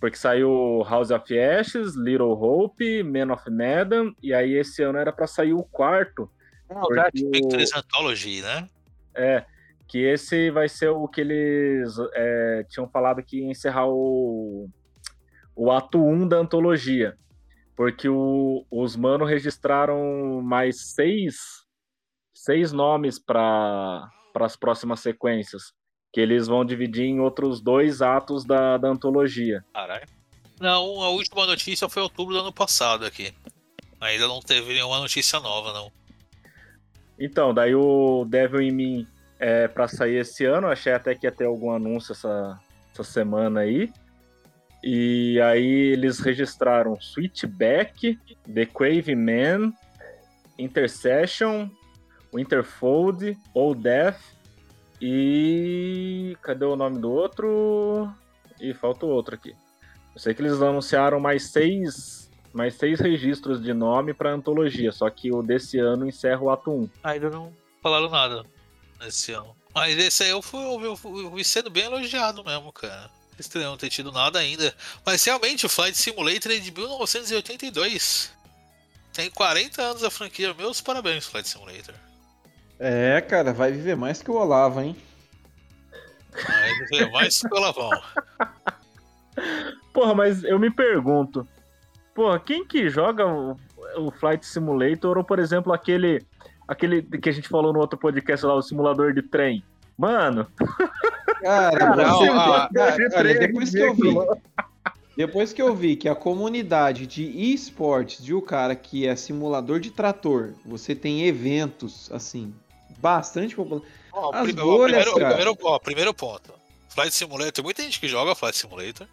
Porque saiu House of Ashes, Little Hope, Man of Medan. E aí esse ano era pra sair o quarto. Ah, o Dark Pictures Anthology, né? É, que esse vai ser o que eles é, tinham falado que ia encerrar o, o ato 1 da antologia. Porque o- os manos registraram mais seis, seis nomes para as próximas sequências, que eles vão dividir em outros dois atos da, da antologia. Caralho. Não, a última notícia foi outubro do ano passado aqui. Ainda não teve nenhuma notícia nova, não. Então, daí o Devil in Me é para sair esse ano, achei até que ia ter algum anúncio essa, essa semana aí. E aí eles registraram Switchback, The Crave Man, Intercession, Winterfold, Old Death e. Cadê o nome do outro? E falta o outro aqui. Eu sei que eles anunciaram mais seis, mais seis registros de nome para antologia, só que o desse ano encerra o ato 1. Ainda não falaram nada nesse ano. Mas esse aí eu fui, eu fui, eu fui sendo bem elogiado mesmo, cara. Estranho não ter tido nada ainda. Mas realmente, o Flight Simulator é de 1982. Tem 40 anos a franquia. Meus parabéns, Flight Simulator. É, cara, vai viver mais que o Olavo, hein? Vai viver mais que o Lavão. Porra, mas eu me pergunto, porra, quem que joga o, o Flight Simulator ou, por exemplo, aquele aquele que a gente falou no outro podcast lá, o simulador de trem? Mano, Cara, Não, você- ah, cara, de olha, trem depois que eu vi, depois que eu vi que a comunidade de esportes de o cara que é simulador de trator, você tem eventos assim, bastante popular. Ó, As pri- ó, bolhas, primeiro, cara. primeiro, ó, primeiro ponto. Flight Simulator, tem muita gente que joga Flight Simulator.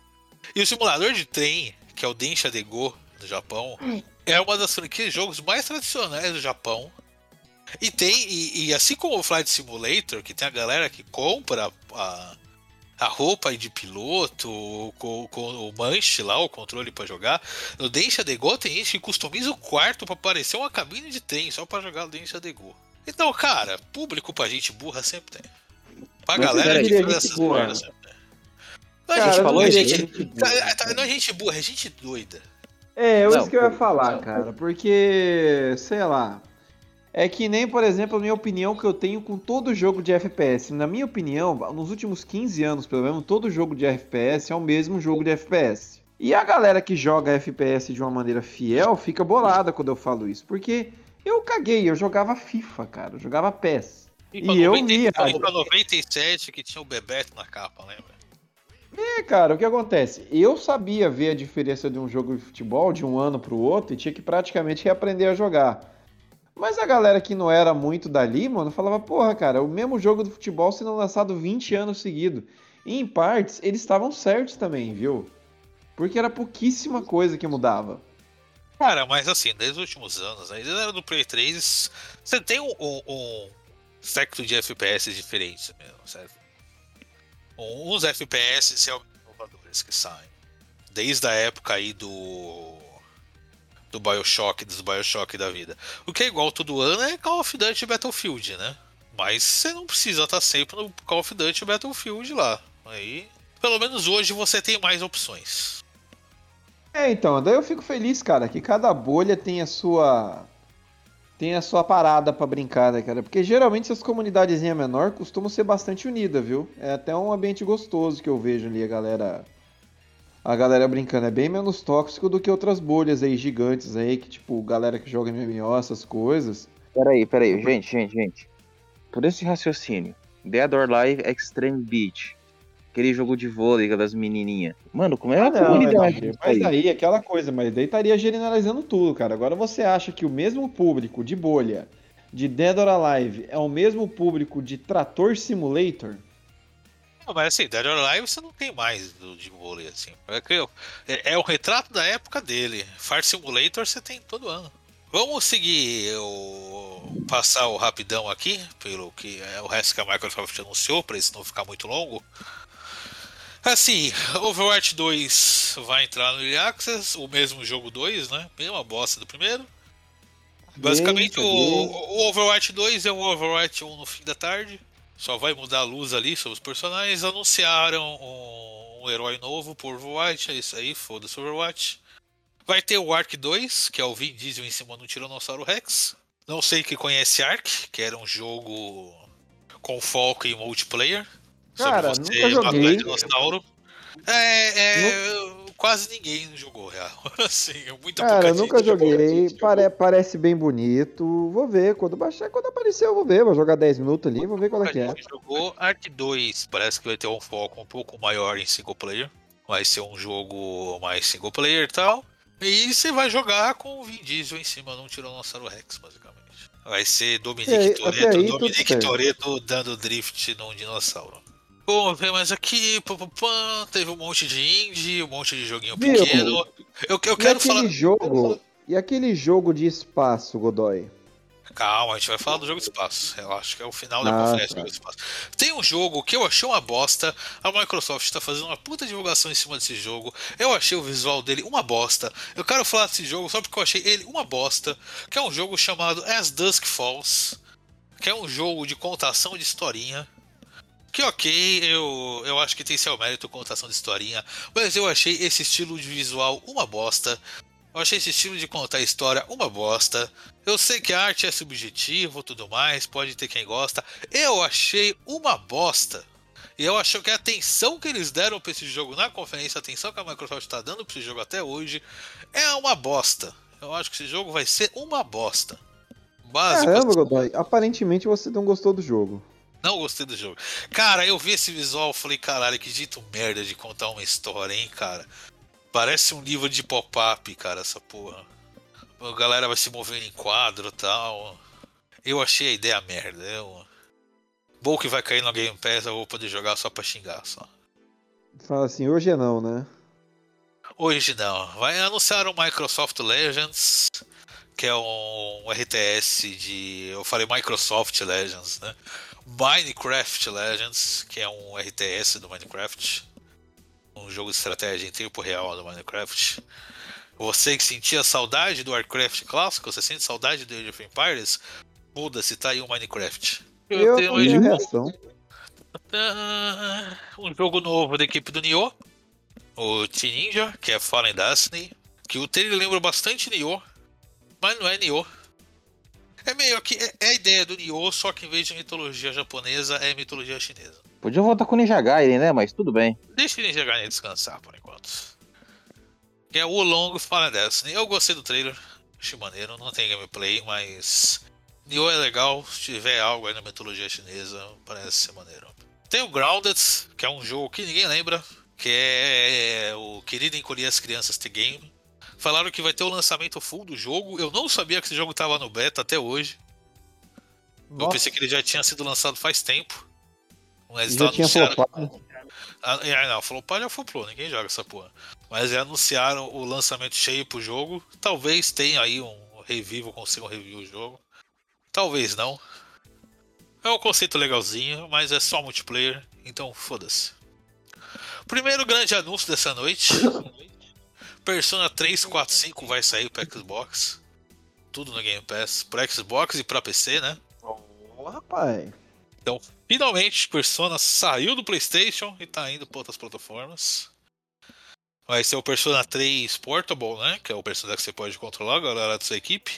E o simulador de trem, que é o Densha de Go do Japão, é uma das franquias de jogos mais tradicionais do Japão. E tem, e, e assim como o Flight Simulator, que tem a galera que compra a, a roupa de piloto, com, com o manche lá, o controle pra jogar, no Densha de Go tem gente que customiza o quarto pra parecer uma cabine de trem, só pra jogar o Densha de Go. Então, cara, público pra gente burra sempre tem. Pra Mas galera peraí, que gente faz essas burra. merdas sempre tem. Não é Cara, gente eu não falou, é diria gente. que é gente burra, tá- tá- Não é gente burra, é gente doida. É, é Não, isso que eu ia falar, não. cara, porque, sei lá, é que nem, por exemplo, a minha opinião que eu tenho com todo jogo de FPS. Na minha opinião, nos últimos 15 anos, pelo menos, todo jogo de FPS é o mesmo jogo de FPS. E a galera que joga FPS de uma maneira fiel fica bolada quando eu falo isso, porque eu caguei, eu jogava FIFA, cara, eu jogava PES. pra E eu 90 via, cara. e pra 97 que tinha o Bebeto na capa, lembra? É, cara, o que acontece? Eu sabia ver a diferença de um jogo de futebol de um ano pro outro e tinha que praticamente reaprender a jogar. Mas a galera que não era muito dali, mano, falava, porra, cara, o mesmo jogo do futebol sendo lançado 20 anos seguidos. E em partes, eles estavam certos também, viu? Porque era pouquíssima coisa que mudava. Cara, mas assim, desde os últimos anos, aí era do Play 3, você tem um, um, um de FPS diferente mesmo, certo? Uns FPS inovadores que saem. Desde a época aí do. Do Bioshock, dos Bioshock da vida. O que é igual todo ano é Call of Duty Battlefield, né? Mas você não precisa estar sempre no Call of Duty Battlefield lá. Aí, pelo menos hoje você tem mais opções. É, então, daí eu fico feliz, cara, que cada bolha tem a sua tem a sua parada pra brincar, né, cara? Porque geralmente essas comunidadezinhas menor costumam ser bastante unidas, viu? É até um ambiente gostoso que eu vejo ali a galera a galera brincando, é bem menos tóxico do que outras bolhas aí gigantes aí, que tipo, galera que joga MMO, essas coisas. Peraí, peraí, gente, gente, gente. Por esse raciocínio, Dead or Alive Extreme Beach, aquele jogo de vôlei das menininhas. Mano, como é a Não, comunidade? disso mas aí? aí, aquela coisa, mas daí estaria generalizando tudo, cara. Agora você acha que o mesmo público de bolha de Dead or Alive é o mesmo público de Trator Simulator? Não, mas assim, Dead or Alive você não tem mais do de vôlei, assim. É, é, é o retrato da época dele. Far Simulator você tem todo ano. Vamos seguir o. passar o rapidão aqui, pelo que é o resto que a Microsoft anunciou, para isso não ficar muito longo. Assim, Overwatch 2 vai entrar no Early Access, o mesmo jogo 2, né? Mesma bosta do primeiro. Basicamente, o, o Overwatch 2 é o Overwatch 1 no fim da tarde. Só vai mudar a luz ali sobre os personagens. Anunciaram um, um herói novo por Overwatch. É isso aí, foda-se Overwatch. Vai ter o Ark 2, que é o Vin Diesel em cima do Tiranossauro Rex. Não sei quem conhece Ark, que era um jogo com foco em multiplayer. Cara, sobre nunca matar joguei. dinossauro. É, é, quase ninguém jogou, real. Assim, muita Cara, nunca joguei, pare- parece bem bonito. Vou ver, quando baixar, quando aparecer eu vou ver. Vou jogar 10 minutos ali, vou ver qual é que é. gente jogou. Ark 2 parece que vai ter um foco um pouco maior em single player. Vai ser um jogo mais single player e tal. E você vai jogar com o Vin Diesel em cima de um Tiranossauro Rex, basicamente. Vai ser tudo Dominique certo. Toretto dando drift num dinossauro. Bom, vem mais aqui, teve um monte de indie, um monte de joguinho Viu? pequeno. Eu, eu E quero aquele falar. jogo. E aquele jogo de espaço, Godoy? Calma, a gente vai falar do jogo de espaço. Eu acho que é o final da Ah, conferência do tá. jogo de espaço. Tem um jogo que eu achei uma bosta. A Microsoft está fazendo uma puta divulgação em cima desse jogo. Eu achei o visual dele uma bosta. Eu quero falar desse jogo só porque eu achei ele uma bosta. Que é um jogo chamado As Dusk Falls. Que é um jogo de contação de historinha. Que ok, eu, eu acho que tem seu mérito contação de historinha. Mas eu achei esse estilo de visual uma bosta. Eu achei esse estilo de contar história uma bosta. Eu sei que a arte é subjetivo tudo mais, pode ter quem gosta. Eu achei uma bosta. E eu acho que a atenção que eles deram pra esse jogo na conferência, a atenção que a Microsoft tá dando pra esse jogo até hoje, é uma bosta. Eu acho que esse jogo vai ser uma bosta. Básico. Caramba, Godoy. Aparentemente você não gostou do jogo. Não gostei do jogo. Cara, eu vi esse visual e falei, caralho, que jeito merda de contar uma história, hein, cara. Parece um livro de pop-up, cara, essa porra. A galera vai se movendo em quadro e tal. Eu achei a ideia merda. Eu... Bom que vai cair no Game Pass, eu vou poder jogar só pra xingar só. Fala assim, hoje é não, né? Hoje não. Vai anunciar o Microsoft Legends, que é um RTS de. Eu falei Microsoft Legends, né? Minecraft Legends, que é um RTS do Minecraft. Um jogo de estratégia em tempo real do Minecraft. Você que sentia saudade do Warcraft clássico, você sente saudade do Age of Empires? Muda-se, tá aí o Minecraft. Eu, Age tenho of reação. ah, um jogo novo da equipe do Nioh, o Team Ninja, que é Fallen Destiny, que o trailer lembra bastante Nioh, mas não é Nioh. É meio que é, é a ideia do Nioh, só que em vez de mitologia japonesa é mitologia chinesa. Podia voltar com o Ninja Gaiden, né? Mas tudo bem. Deixa o Ninja Gaiden descansar por enquanto. Que é o longo Fallen Destiny. Eu gostei do trailer, achei maneiro, não tem gameplay, mas Nioh é legal, se tiver algo aí na mitologia chinesa, parece ser maneiro. Tem o Grounded, que é um jogo que ninguém lembra, que é o querido encolher as crianças The Game. Falaram que vai ter o lançamento full do jogo. Eu não sabia que esse jogo tava no beta até hoje. Eu Nossa, pensei que ele já tinha sido lançado faz tempo. Mas já tá tinha flopado. ah, é, não, flopar já floplou, ninguém joga essa porra. Mas já anunciaram o lançamento cheio pro jogo. Talvez tenha aí um revivo, consiga um review o jogo. Talvez não. É um conceito legalzinho, mas é só multiplayer, então foda-se. Primeiro grande anúncio dessa noite. Persona 3, 4, 5 vai sair pra Xbox. Tudo no Game Pass. Pra Xbox e pra PC, né? Ô, rapaz. Então, finalmente, Persona saiu do PlayStation e tá indo para outras plataformas. Vai ser o Persona 3 Portable, né? Que é o Persona que você pode controlar a galera da sua equipe.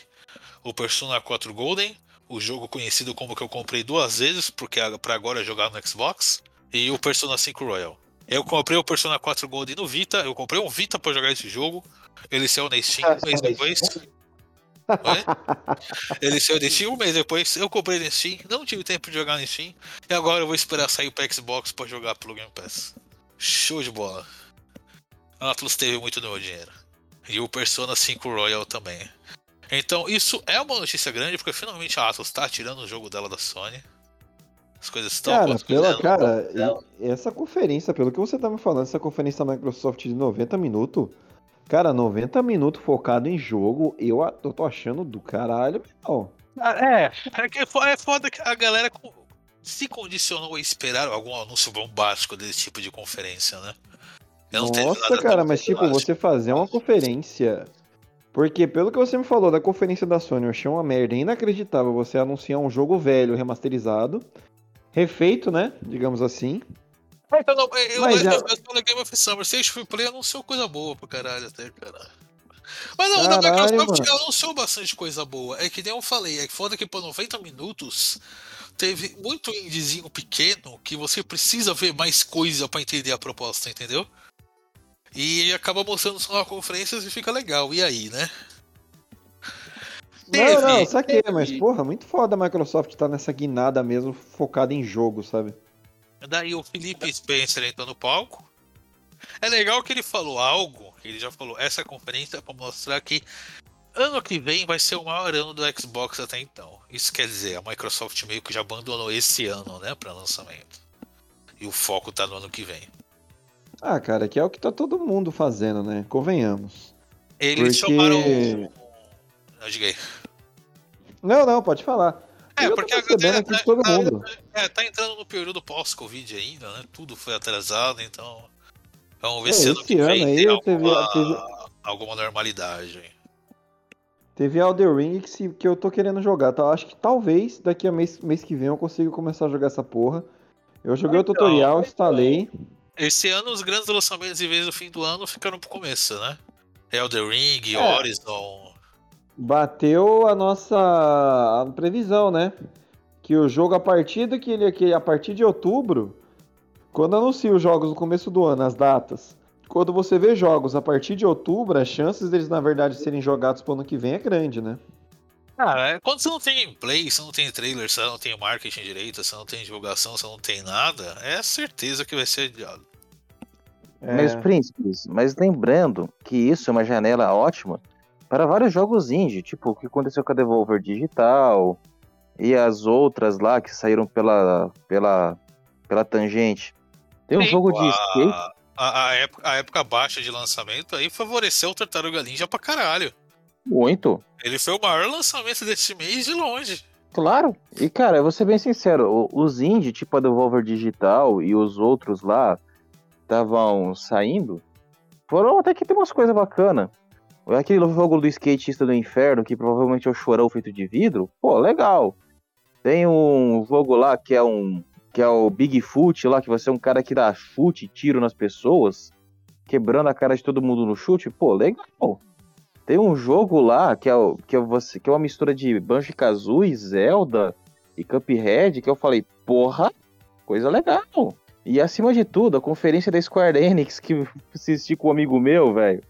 O Persona 4 Golden, o jogo conhecido como que eu comprei duas vezes, porque para agora é jogar no Xbox. E o Persona 5 Royal. Eu comprei o Persona 4 Golden no Vita. Eu comprei um Vita para jogar esse jogo. Ele saiu na Steam um mês depois. Oi? Ele saiu de Steam um mês depois. Eu comprei na Steam, não tive tempo de jogar na Steam. E agora eu vou esperar sair pra Xbox pra jogar pelo Game Pass. Show de bola. A Atlus teve muito do meu dinheiro. E o Persona 5 Royal também. Então, isso é uma notícia grande, porque finalmente a Atlus tá tirando o jogo dela da Sony. As coisas estão Cara, pela, cara, essa conferência, pelo que você tá me falando, essa conferência da Microsoft de 90 minutos, cara, 90 minutos focado em jogo, eu, eu tô achando do caralho. Ah, É, é, que é fo- foda que a galera se condicionou a esperar algum anúncio bombástico desse tipo de conferência, né? Nossa, cara, mas tipo, você fazer uma conferência. Porque pelo que você me falou da conferência da Sony, eu achei uma merda inacreditável você anunciar um jogo velho, remasterizado, refeito, né? Digamos assim. Então, não, eu, Mas eu, já- eu, eu falei Game of Summer, se Free Play anunciou coisa boa pra caralho até, cara. Mas não, da Caralho, Microsoft mano. anunciou bastante coisa boa. É que nem eu falei, é que foda que por 90 minutos teve muito indiezinho pequeno que você precisa ver mais coisa pra entender a proposta, entendeu? E acaba mostrando só na conferências e fica legal. E aí, né? Não, Teve, não, saquei, teve. mas porra, muito foda a Microsoft tá nessa guinada mesmo, focada em jogo, sabe? Daí o Felipe Spencer entrou no palco. É legal que ele falou algo, ele já falou, essa conferência é pra mostrar que ano que vem vai ser o maior ano do Xbox até então. Isso quer dizer, a Microsoft meio que já abandonou esse ano, né, pra lançamento. E o foco tá no ano que vem. Ah, cara, que é o que tá todo mundo fazendo, né? Convenhamos. Eles Porque- chamaram. o- Não, diga aí. Não, não, pode falar. É, Eu porque a galera aqui tá, todo tá- mundo. é, tá entrando no período pós-Covid ainda, né? Tudo foi atrasado, então. Vamos ver É, se ano que vem ano aí eu teve- alguma, teve- alguma normalidade. Teve Elder Ring que, que eu tô querendo jogar, tá? Acho que talvez daqui a mês, mês que vem eu consiga começar a jogar essa porra. Eu joguei o Então, tutorial, instalei. Esse ano os grandes lançamentos, em vez do fim do ano, ficaram pro começo, né? Elder Ring, É. Horizon. Bateu a nossa previsão, né? Que o jogo a partir do que ele que a partir de outubro, quando anuncia os jogos no começo do ano, as datas. Quando você vê jogos a partir de outubro, as chances deles na verdade serem jogados pro ano que vem é grande, né? Cara, é, quando você não tem gameplay, você não tem trailer, você não tem marketing direito, você não tem divulgação, você não tem nada, é certeza que vai ser adiado. É, Meus príncipes, mas lembrando que isso é uma janela ótima para vários jogos indie, tipo o que aconteceu com a Devolver Digital e as outras lá que saíram pela, pela, pela tangente. Tem um Sim, jogo de a- skate. A, a época, a época baixa de lançamento aí favoreceu o Tartaruga Ninja pra caralho. Muito. Ele foi o maior lançamento desse mês de longe. Claro. E, cara, eu vou ser bem sincero, os indie, tipo a Devolver Digital e os outros lá, estavam saindo, foram até que tem umas coisas bacanas. Aquele jogo do skatista do inferno, que provavelmente é o chorão feito de vidro, pô, legal. Tem um jogo lá que é um. que é o Bigfoot lá, que você é um cara que dá chute, tiro nas pessoas, quebrando a cara de todo mundo no chute, pô, legal. Tem um jogo lá que é, que é, você, que é uma mistura de Banjo Kazooie, Zelda e Cuphead, que eu falei, porra, coisa legal. E acima de tudo, a conferência da Square Enix que assisti com um amigo meu, velho.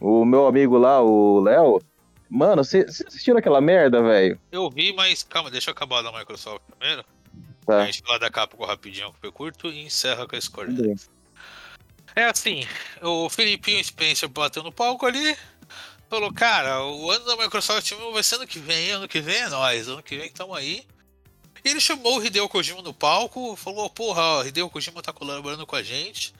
O meu amigo lá, o Léo. Mano, vocês assistiram aquela merda, velho? Eu vi, mas calma, deixa eu acabar da Microsoft primeiro. Tá. A gente fala da Capcom rapidinho, que foi curto, e encerra com a Square Enix. É assim, o Felipinho Spencer bateu no palco ali, falou, cara, o ano da Microsoft vai ser ano que vem, ano que vem é nóis, ano que vem tamo aí. E ele chamou o Hideo Kojima no palco, falou, porra, ó, Hideo Kojima tá colaborando com a gente.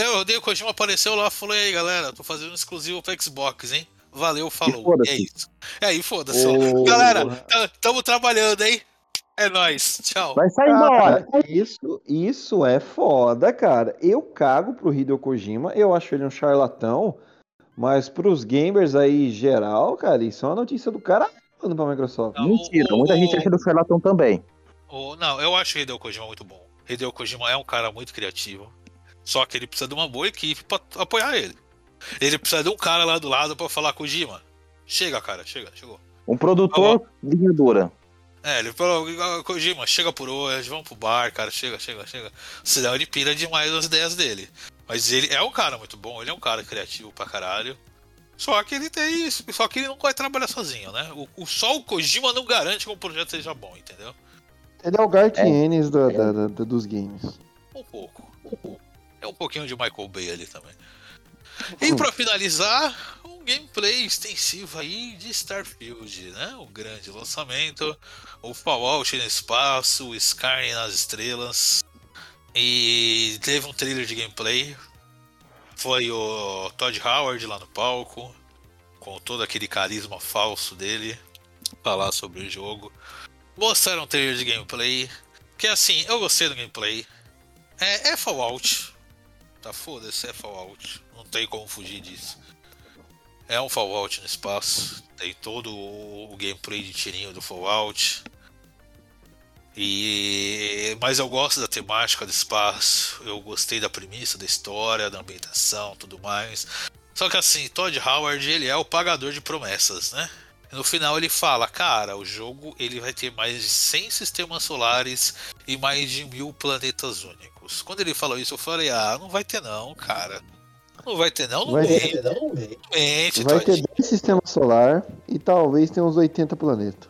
Aí o Kojima apareceu lá e falou, e aí galera, tô fazendo um exclusivo pra Xbox, hein? Valeu, falou. E, é isso. E aí, foda-se. Ô, Galera, tamo trabalhando, hein? É nóis, tchau. Vai sair embora! Isso, isso é foda, cara. Eu cago pro Hideo Kojima, eu acho ele um charlatão, mas pros gamers aí geral, cara, isso é uma notícia do cara mano, pra Microsoft. Não, Mentira, o- muita o- gente acha do charlatão também. o- não, eu acho o Hideo Kojima muito bom. Hideo Kojima é um cara muito criativo. Só que ele precisa de uma boa equipe pra apoiar ele. Ele precisa de um cara lá do lado pra falar, Kojima. Chega, cara, chega, chegou. Um produtor linha dura. É, ele falou, "Ah, Kojima, chega por hoje, vamos pro bar, cara, chega, chega, chega. Senão ele pira demais as ideias dele. Mas ele é um cara muito bom, ele é um cara criativo pra caralho. Só que ele tem isso, só que ele não vai trabalhar sozinho, né? O, o- só o Kojima não garante que um projeto seja bom, entendeu? Ele é o Garth Ennis da- da- da- da- dos games. Um pouco. É um pouquinho de Michael Bay ali também. E pra finalizar, um gameplay extensivo aí de Starfield, né? O grande lançamento, o Fallout no espaço, o Skyrim nas estrelas. E teve um trailer de gameplay. Foi o Todd Howard lá no palco, com todo aquele carisma falso dele, falar sobre o jogo. Mostraram um trailer de gameplay. Que assim, eu gostei do gameplay. É, é Fallout. Tá foda-se, é Fallout. Não tem como fugir disso. É um Fallout no espaço. Tem todo o, gameplay de tirinho do Fallout. E mas eu gosto da temática do espaço. Eu gostei da premissa, da história, da ambientação, tudo mais. Só que assim, Todd Howard ele é o pagador de promessas, né? No final ele fala, cara, o jogo ele vai ter mais de 100 sistemas solares e mais de mil planetas únicos. Quando ele falou isso, eu falei, ah, não vai ter não, cara. Não vai ter, não? Não Vai mente, ter, não mente, Vai ter Todd. 10 sistemas solar e talvez tenha uns 80 planetas.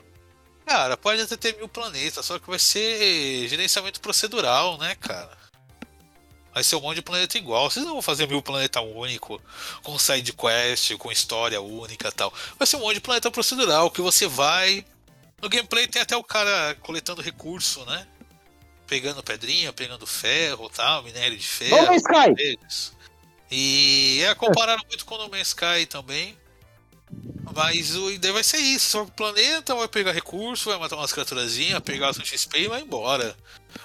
Cara, pode até ter mil planetas, só que vai ser gerenciamento procedural, né, cara? Vai ser um monte de planeta igual. Vocês não vão fazer mil planeta único, com side quest, com história única e tal. Vai ser um monte de planeta procedural que você vai. No gameplay tem até o cara coletando recurso, né? Pegando pedrinha, pegando ferro tal, minério de ferro. Ô, Sky! deles. E é comparado muito com o No Man's Sky também. Mas o daí vai ser isso. O planeta vai pegar recurso, vai matar umas criaturazinhas, pegar o seu XP e vai embora.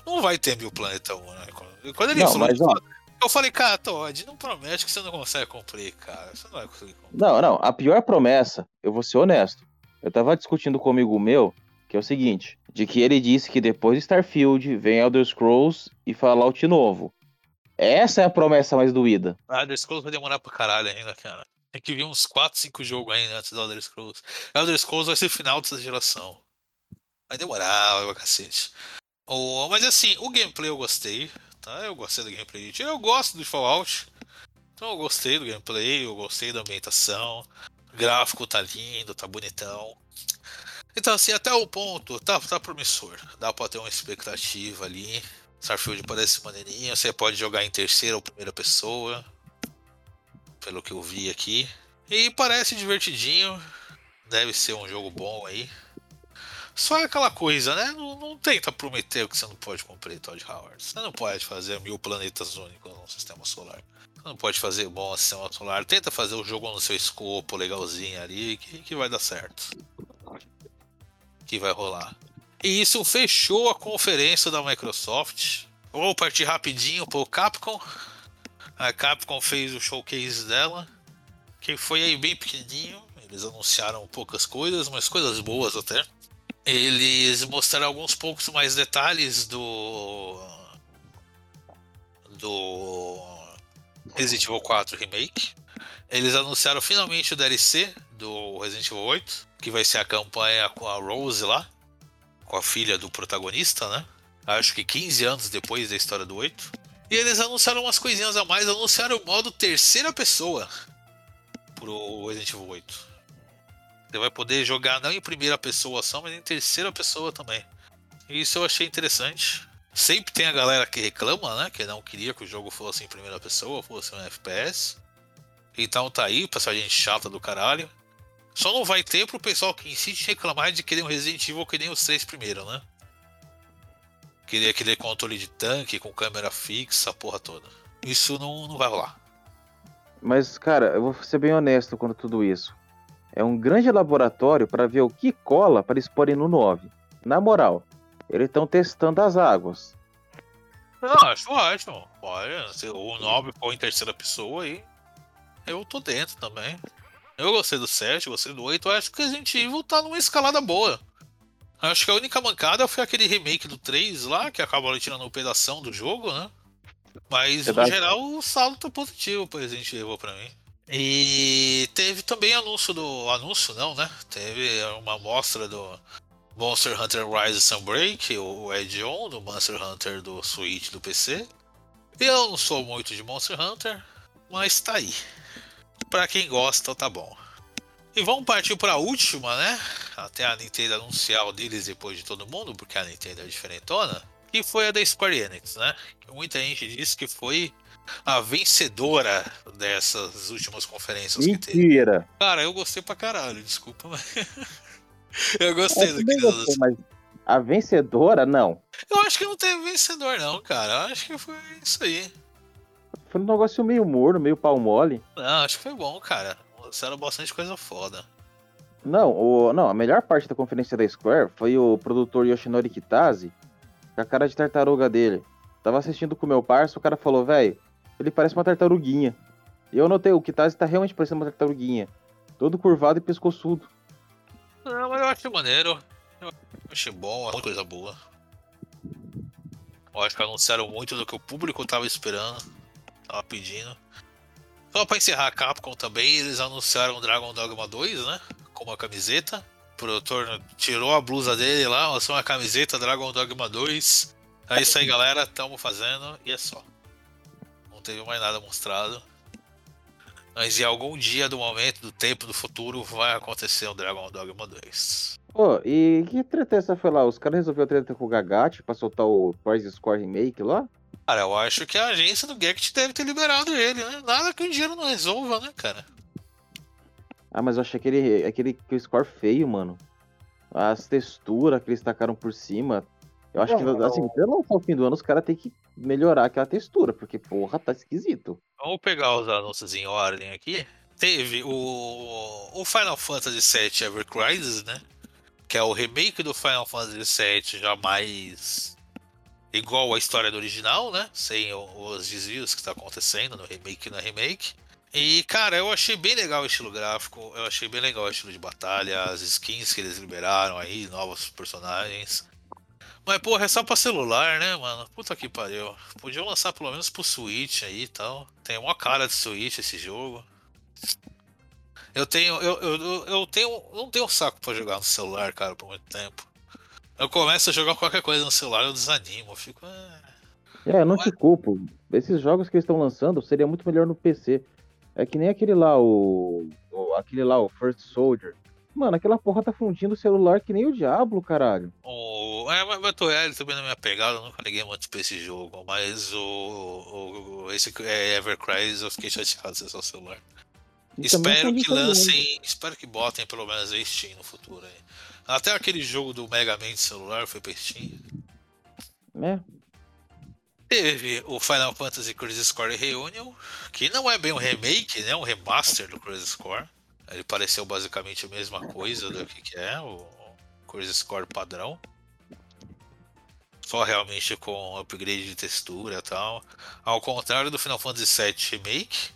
Não vai ter mil planeta único. Quando ele Não, falou mas, ó. eu falei, cara, Todd, não promete que você não consegue cumprir, cara. Você não vai conseguir cumprir. Não, não. A pior promessa, eu vou ser honesto. Eu tava discutindo com amigo meu, que é o seguinte: de que ele disse que depois de Starfield vem Elder Scrolls e Fallout novo. Essa é a promessa mais doída. Ah, Elder Scrolls vai demorar pra caralho ainda, cara. Tem que vir uns 4, 5 jogos ainda antes do Elder Scrolls. Elder Scrolls vai ser final dessa geração. Vai demorar, vai cacete. O, mas assim, o gameplay eu gostei, tá? Eu gostei do gameplay. Eu gosto do Fallout. Então eu gostei do gameplay, eu gostei da ambientação. O gráfico tá lindo, tá bonitão. Então assim, até o ponto, tá, tá promissor. Dá pra ter uma expectativa ali. Starfield parece maneirinho, você pode jogar em terceira ou primeira pessoa pelo que eu vi aqui. E parece divertidinho. Deve ser um jogo bom aí. Só é aquela coisa, né? Não, não tenta prometer o que você não pode cumprir, Todd Howard. Você não pode fazer mil planetas únicos no sistema solar. Você não pode fazer bom sistema solar. Tenta fazer o jogo no seu escopo legalzinho ali, que, que vai dar certo. Que vai rolar. E isso fechou a conferência da Microsoft. Vou partir rapidinho pro Capcom. A Capcom fez o showcase dela, que foi aí bem pequenininho. Eles anunciaram poucas coisas, mas coisas boas até. Eles mostraram alguns poucos mais detalhes do do Resident Evil 4 Remake. Eles anunciaram finalmente o DLC do Resident Evil 8, que vai ser a campanha com a Rose lá, com a filha do protagonista, né? Acho que 15 anos depois da história do 8. E eles anunciaram umas coisinhas a mais, anunciaram o modo terceira pessoa pro Resident Evil 8. Você vai poder jogar não em primeira pessoa só, mas em terceira pessoa também. E isso eu achei interessante. Sempre tem a galera que reclama, né? Que não queria que o jogo fosse em primeira pessoa, fosse um FPS. Então tá aí, pessoal, gente chata do caralho. Só não vai ter pro pessoal que insiste em reclamar de querer um Resident Evil que nem os três primeiros, né? Queria aquele controle de tanque com câmera fixa, a porra toda. Isso não, não vai rolar. Mas, cara, eu vou ser bem honesto quanto a tudo isso. É um grande laboratório para ver o que cola para eles porem no 9. Na moral, eles estão testando as águas. Não, acho ótimo. Olha, se o 9 for em terceira pessoa aí, eu tô dentro também. Eu gostei do 7, gostei do 8. Eu acho que Resident Evil tá numa escalada boa. Acho que a única mancada foi aquele remake do 3 lá, que acabou tirando um pedação do jogo, né? Mas no Verdade. geral o saldo tá positivo pro Resident Evil pra mim. E teve também anúncio do. Anúncio não, né? Teve uma amostra do Monster Hunter Rise Sunbreak, o add-on do Monster Hunter do Switch do PC. Eu não sou muito de Monster Hunter, mas tá aí. Pra quem gosta, tá bom. E vamos partir para a última, né? Até a Nintendo anunciar o deles depois de todo mundo, porque a Nintendo é diferentona. Que foi a da Square Enix, né? Muita gente disse que foi a vencedora dessas últimas conferências que teve. Mentira! Cara, eu gostei pra caralho, desculpa, mas. eu gostei Eu gostei, mas a vencedora, não. Eu acho que não teve vencedor, não, cara. Eu acho que foi isso aí. Foi um negócio meio morno, meio pau mole. Não, acho que foi bom, cara. Mostraram bastante coisa foda. Não, o, não, a melhor parte da conferência da Square foi o produtor Yoshinori Kitase, com a cara de tartaruga dele. Tava assistindo com o meu parceiro, o cara falou, velho, ele parece uma tartaruguinha. E eu notei, o Kitase tá realmente parecendo uma tartaruguinha. Todo curvado e pescoçudo. Não, mas eu achei maneiro. Eu achei bom, muita coisa boa. Eu acho que anunciaram muito do que o público tava esperando, tava pedindo. Só pra encerrar a Capcom também, eles anunciaram Dragon Dogma 2, né? Com uma camiseta. O produtor tirou a blusa dele lá, lançou uma camiseta Dragon Dogma 2. É isso aí, galera. Tamo fazendo e é só. Não teve mais nada mostrado. Mas em algum dia do momento, do tempo, do futuro, vai acontecer o Dragon Dogma 2. Pô, e que treta essa foi lá? Os caras resolveram treta com o Gagatti pra soltar o Crisis Core Remake lá? Cara, eu acho que a agência do Gect deve ter liberado ele, né? Nada que o dinheiro não resolva, né, cara? Ah, mas eu achei aquele, aquele, aquele score feio, mano. As texturas que eles tacaram por cima. Eu acho que, Não, assim, não. pra lançar o fim do ano, os caras têm que melhorar aquela textura, porque, porra, tá esquisito. Vamos pegar os anúncios em ordem aqui. Teve o, o Final Fantasy VII Ever Crisis, né? Que é o remake do Final Fantasy VII, já mais igual à história do original, né? Sem os desvios que tá acontecendo no remake no remake. E, cara, eu achei bem legal o estilo gráfico, eu achei bem legal o estilo de batalha, as skins que eles liberaram aí, novos personagens. Mas, porra, é só pra celular, né, mano? Puta que pariu. Podiam lançar pelo menos pro Switch aí e tal. Tem uma cara de Switch esse jogo. Eu tenho. Eu, eu, eu- tenho. não tenho saco pra jogar no celular, cara, por muito tempo. Eu começo a jogar qualquer coisa no celular, eu desanimo. Eu fico. "Ah". É, não te culpo. Esses jogos que eles estão lançando seria muito melhor no PC. É que nem aquele lá, o. o- aquele lá, o First Soldier. Mano, aquela porra tá fundindo o celular que nem o diabo, caralho. O, é, mas Battle Royale também não é minha pegada, eu nunca liguei muito pra esse jogo. Mas o. o- o- esse é, Ever Cries eu fiquei chateado de ser só celular. E Espero que lancem. Espero que botem pelo menos a Steam no futuro aí. Até aquele jogo do Mega Man de celular foi Steam. É, Teve o Final Fantasy Crisis Core Reunion, que não é bem um remake, né? Um remaster do Crisis Core. Ele pareceu basicamente a mesma coisa do que, que é o Crisis Core padrão. Só realmente com upgrade de textura e tal. Ao contrário do Final Fantasy VII Remake,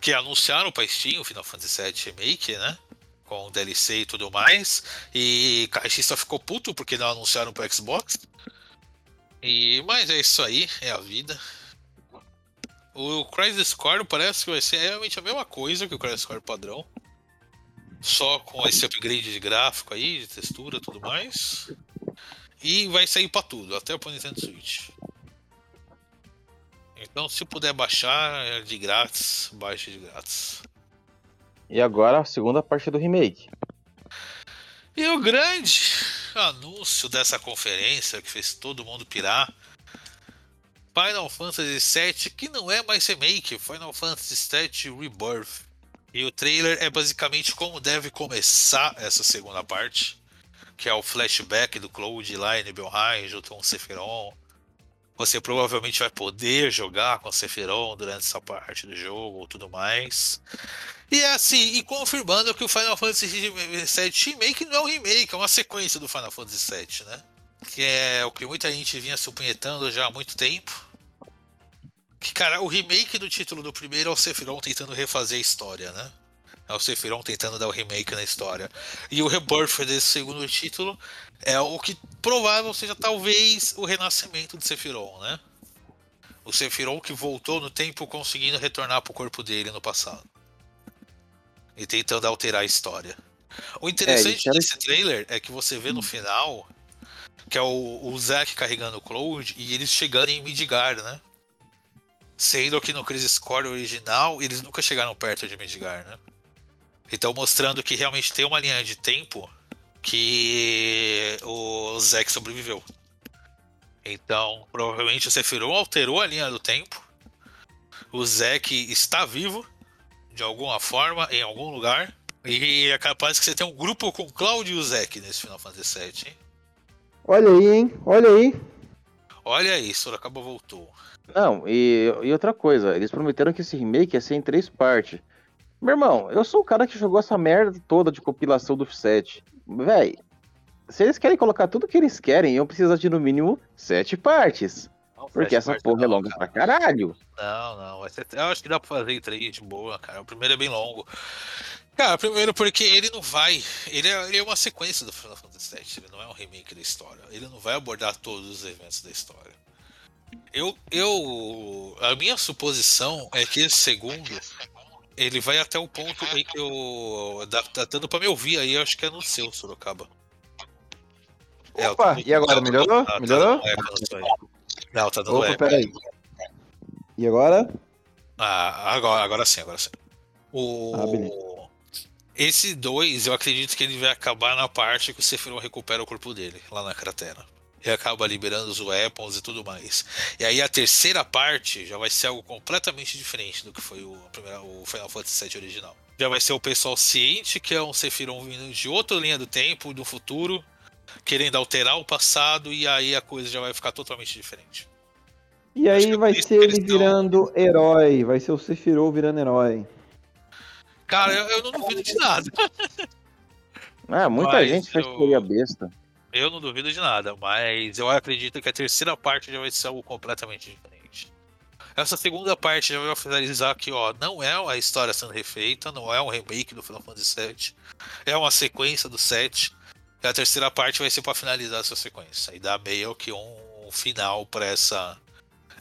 que anunciaram pra Steam o Final Fantasy VII Remake, né? Com DLC e tudo mais. E caixista ficou puto porque não anunciaram pro Xbox. E, mas é isso aí, é a vida. O Crisis Core parece que vai ser realmente a mesma coisa que o Crisis Core padrão. Só com esse upgrade de gráfico aí, de textura e tudo mais. E vai sair pra tudo, até pro Nintendo Switch. Então, se puder baixar é de grátis, baixe de grátis. E agora a segunda parte do remake. E o grande anúncio dessa conferência que fez todo mundo pirar. Final Fantasy VII, que não é mais remake, Final Fantasy VII Rebirth. E o trailer é basicamente como deve começar essa segunda parte, que é o flashback do Cloud lá em Nibelheim junto com o Sephiroth. Você provavelmente vai poder jogar com Sephiroth durante essa parte do jogo ou tudo mais. E é assim, e confirmando que o Final Fantasy VII Remake não é um remake, é uma sequência do Final Fantasy VII, né? Que é o que muita gente vinha supunhetando já há muito tempo. Que, cara, o remake do título do primeiro é o Sephiroth tentando refazer a história, né? É o Sephiroth tentando dar o remake na história. E o Rebirth desse segundo título é o que provável seja talvez o renascimento de Sephiroth, né? O Sephiroth que voltou no tempo conseguindo retornar pro corpo dele no passado. E tentando alterar a história. O interessante disseram- desse trailer é que você vê no final que é o, o Zack carregando o Cloud e eles chegando em Midgar, né? Sendo que no Crisis Core original eles nunca chegaram perto de Midgar, né? Então mostrando que realmente tem uma linha de tempo que o Zack sobreviveu. Então, provavelmente o Sephiroth alterou a linha do tempo. O Zack está vivo de alguma forma, em algum lugar. E é capaz que você tenha um grupo com o Cloud e o Zack nesse Final Fantasy VII, hein? Olha aí, hein? Olha aí. Olha aí, Sorocaba voltou. Não, e, e outra coisa, eles prometeram que esse remake ia ser em três partes. Meu irmão, eu sou o cara que jogou essa merda toda de compilação do 7. Véi, se eles querem colocar tudo que eles querem, eu preciso de no mínimo sete partes. Porque essa porra é longa pra caralho. Não, não. Vai ser... Eu acho que dá pra fazer em três de boa, cara. O primeiro é bem longo. Cara, primeiro porque ele não vai. Ele é, ele é uma sequência do Final Fantasy VII. Ele não é um remake da história. Ele não vai abordar todos os eventos da história. Eu. eu a minha suposição é que esse segundo. Ele vai até o ponto em que eu. Tá dando pra me ouvir aí, eu acho que é no seu, Sorocaba. É, Opa, eu tô- e agora, tá- melhorou? tá- tá Melhorou? dando seu aí. Não, tá dando Opa, eco. peraí. E agora? Ah, agora, agora sim, agora sim. O... Ah, beleza. Esse 2, eu acredito que ele vai acabar na parte que o Sephiroth recupera o corpo dele, lá na cratera. E acaba liberando os weapons e tudo mais. E aí a terceira parte já vai ser algo completamente diferente do que foi o, primeira- o Final Fantasy VII original. Já vai ser o pessoal ciente que é um Sephiroth vindo de outra linha do tempo, do futuro, querendo alterar o passado, e aí a coisa já vai ficar totalmente diferente. E Acho aí que vai ser ele virando herói. Vai ser o Sephiroth virando herói. Cara, eu, eu não duvido de nada. Ah, muita Mas gente fez eu- teoria besta. Eu não duvido de nada, mas eu acredito que a terceira parte já vai ser algo completamente diferente. Essa segunda parte já vai finalizar que, ó, não é a história sendo refeita, não é um remake do Final Fantasy VII, é uma sequência do 7. E a terceira parte vai ser pra finalizar essa sequência e dar meio que um final pra essa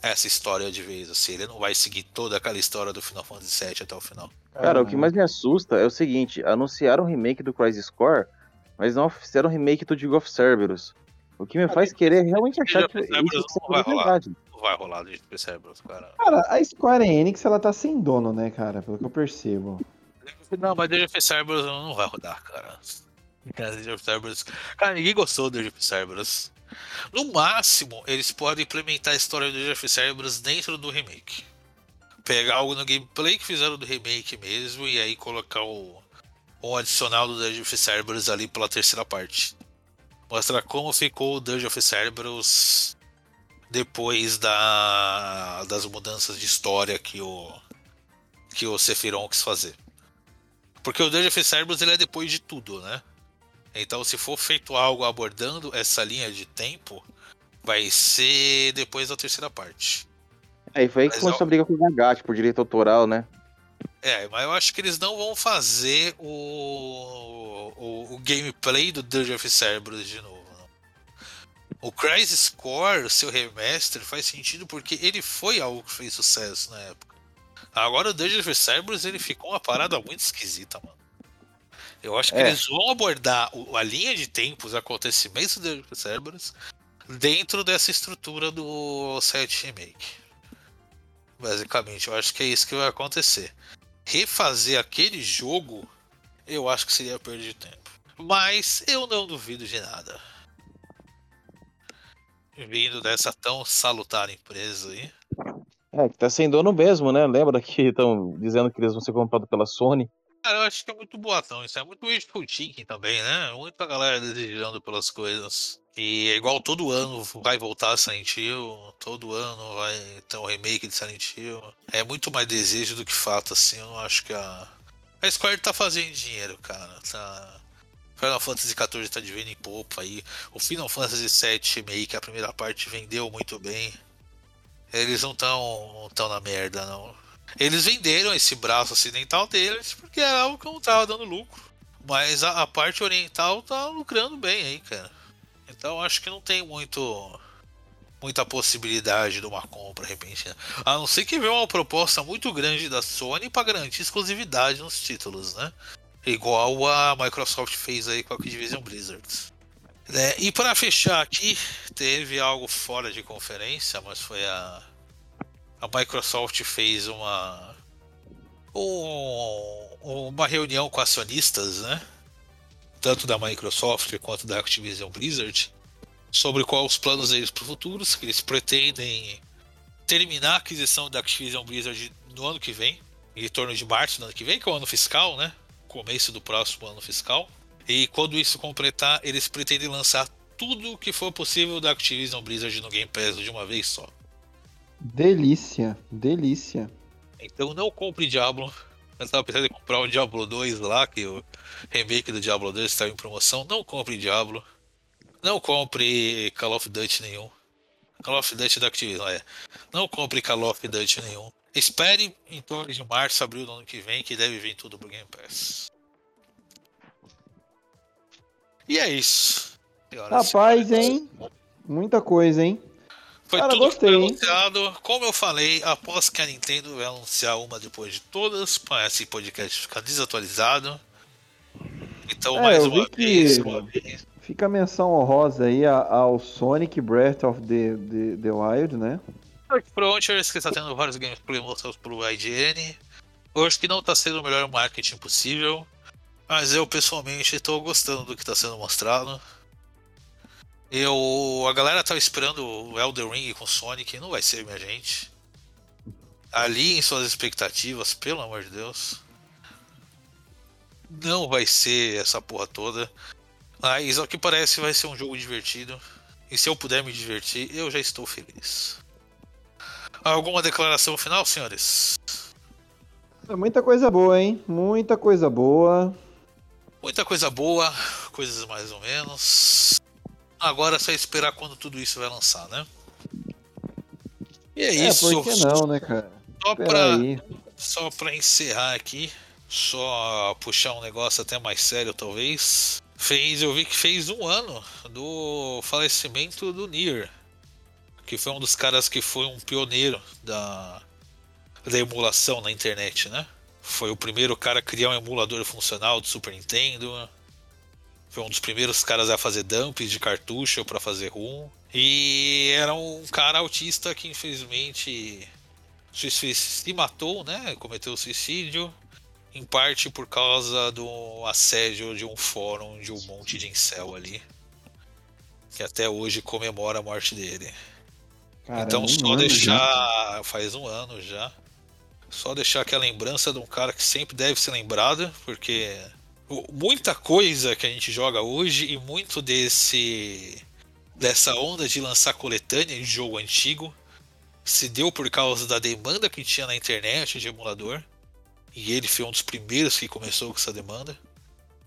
essa história de vez, assim, ele não vai seguir toda aquela história do Final Fantasy VII até o final. Cara, o que mais me assusta é o seguinte: anunciaram o remake do Crisis Core, mas não fizeram o remake do Dig of Cerberus. O que me faz querer realmente achar que Dig of isso Cerberus é não vai rolar. Não vai rolar de Cerberus, cara. Cara, a Square Enix, ela tá sem dono, né, cara? Pelo que eu percebo. Não, mas Age of Cerberus não vai rodar, cara. Cara, Age of Cerberus. Cara, ninguém gostou do Age of Cerberus. No máximo, eles podem implementar a história do of Cerberus dentro do remake. Pegar algo no gameplay que fizeram do remake mesmo e aí colocar o, um adicional do Age of Cerberus ali pela terceira parte. Mostrar como ficou o Dungeon of Cerberus depois da, das mudanças de história que o que o Sephiroth quis fazer. Porque o Dungeon of Cerberus ele é depois de tudo, né? Então se for feito algo abordando essa linha de tempo, vai ser depois da terceira parte. Aí foi aí que começou eu- a briga com o Zagat por direito autoral, né? É, mas eu acho que eles não vão fazer o, o, o gameplay do Dungeon of Cerberus de novo. não. O Crisis Core, seu remaster, faz sentido porque ele foi algo que fez sucesso na época. Agora o Dungeon of Cerberus ele ficou uma parada muito esquisita, mano. Eu acho que É. eles vão abordar a linha de tempo, os acontecimentos do Dungeon of Cerberus dentro dessa estrutura do 7 Remake. Basicamente, eu acho que é isso que vai acontecer refazer aquele jogo, eu acho que seria perda de tempo. Mas eu não duvido de nada. Vindo dessa tão salutar empresa aí. É, que tá sem dono mesmo, né? Lembra que estão dizendo que eles vão ser comprados pela Sony? Cara, eu acho que é muito boatão. Isso é muito wishful thinking também, né? Muita galera desejando pelas coisas. E é igual todo ano vai voltar Silent Hill, todo ano vai ter um remake de Silent Hill. É muito mais desejo do que fato, assim. Eu não acho que a. A Square tá fazendo dinheiro, cara. Tá. Final Fantasy XIV tá de em popa aí. O Final Fantasy VII Remake, a primeira parte, vendeu muito bem. Eles não tão, não tão na merda, não. Eles venderam esse braço ocidental deles porque era algo que não tava dando lucro. Mas a, a parte oriental tá lucrando bem aí, cara. Então acho que não tem muito muita possibilidade de uma compra repentina. A não ser que venha uma proposta muito grande da Sony para garantir exclusividade nos títulos, né? Igual a Microsoft fez aí com a Activision Blizzard. É, e para fechar aqui, teve algo fora de conferência, mas foi a a Microsoft fez uma um- uma reunião com acionistas, né? Tanto da Microsoft quanto da Activision Blizzard, sobre quais os planos deles para o futuro, se eles pretendem terminar a aquisição da Activision Blizzard no ano que vem, em torno de março do ano que vem, que é o ano fiscal, né? Começo do próximo ano fiscal. E quando isso completar, eles pretendem lançar tudo o que for possível da Activision Blizzard no Game Pass de uma vez só. Delícia, delícia. Então não compre Diablo. Eu tava pensando em comprar o Diablo 2 lá, que o remake do Diablo 2 estava em promoção. Não compre Diablo. Não compre Call of Duty nenhum. Call of Duty da Activision, é. Não compre Call of Duty nenhum. Espere em torno de março, abril do ano que vem, que deve vir tudo pro Game Pass. E é isso. Rapaz, hein? Muita coisa, hein? Foi Cara, tudo gostei, que anunciado. Como eu falei, após que a Nintendo vai anunciar uma depois de todas, para esse podcast ficar desatualizado. Então, É, mais uma que- vez, uma vez. Fica a menção honrosa aí ao Sonic Breath of the, the, the Wild, né? Frontiers, que está tendo vários gameplay mostrados pelo IGN. Eu acho que não tá sendo o melhor marketing possível, mas eu pessoalmente tô gostando do que tá sendo mostrado. Eu, a galera tava esperando o Elden Ring com Sonic, não vai ser, minha gente. Ali em suas expectativas, pelo amor de Deus. Não vai ser essa porra toda. Mas ao que parece vai ser um jogo divertido. E se eu puder me divertir, eu já estou feliz. Alguma declaração final, senhores? É muita coisa boa, hein? Muita coisa boa. Muita coisa boa, coisas mais ou menos. Agora é só esperar quando tudo isso vai lançar, né? E é, É, isso. por que não, né, cara? Só pra, só pra encerrar aqui, só puxar um negócio até mais sério, talvez. Fez, eu vi que fez um ano do falecimento do Nier, que foi um dos caras que foi um pioneiro da, da emulação na internet, né? Foi o primeiro cara a criar um emulador funcional do Super Nintendo. Foi um dos primeiros caras a fazer dumps de cartucho para fazer ROM. E era um cara autista que infelizmente se se matou, né? Cometeu suicídio. Em parte por causa do assédio de um fórum de um monte de incel ali. Que até hoje comemora a morte dele. Cara, então só deixar. Faz um ano já. Só deixar aqui a lembrança de um cara que sempre deve ser lembrado, porque muita coisa que a gente joga hoje e muito desse. dessa onda de lançar coletânea de jogo antigo se deu por causa da demanda que tinha na internet de emulador. E ele foi um dos primeiros que começou com essa demanda.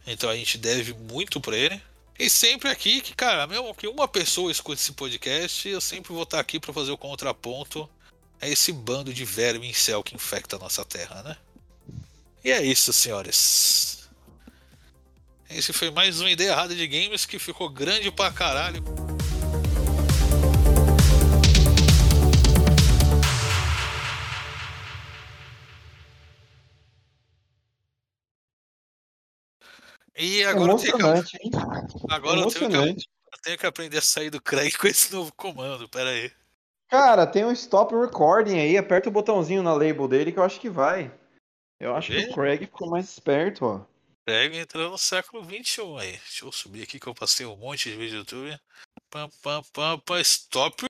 Então a gente deve muito pra ele. E sempre aqui que, cara, mesmo que uma pessoa escute esse podcast, eu sempre vou estar aqui pra fazer o contraponto a esse bando de verme em céu que infecta a nossa terra, né? E é isso, senhores. Esse foi mais uma ideia errada de games que ficou grande pra caralho. E agora eu tenho que, hein? agora eu tenho que, eu tenho que aprender a sair do Craig com esse novo comando. Pera aí. Cara, tem um stop recording aí, aperta o botãozinho na label dele que eu acho que vai. Eu acho que Vê? o Craig ficou mais esperto, ó. Craig entrou no século XXI aí. Deixa eu subir aqui que eu passei um monte de vídeo do YouTube. Pam, pam, pam, pam, stop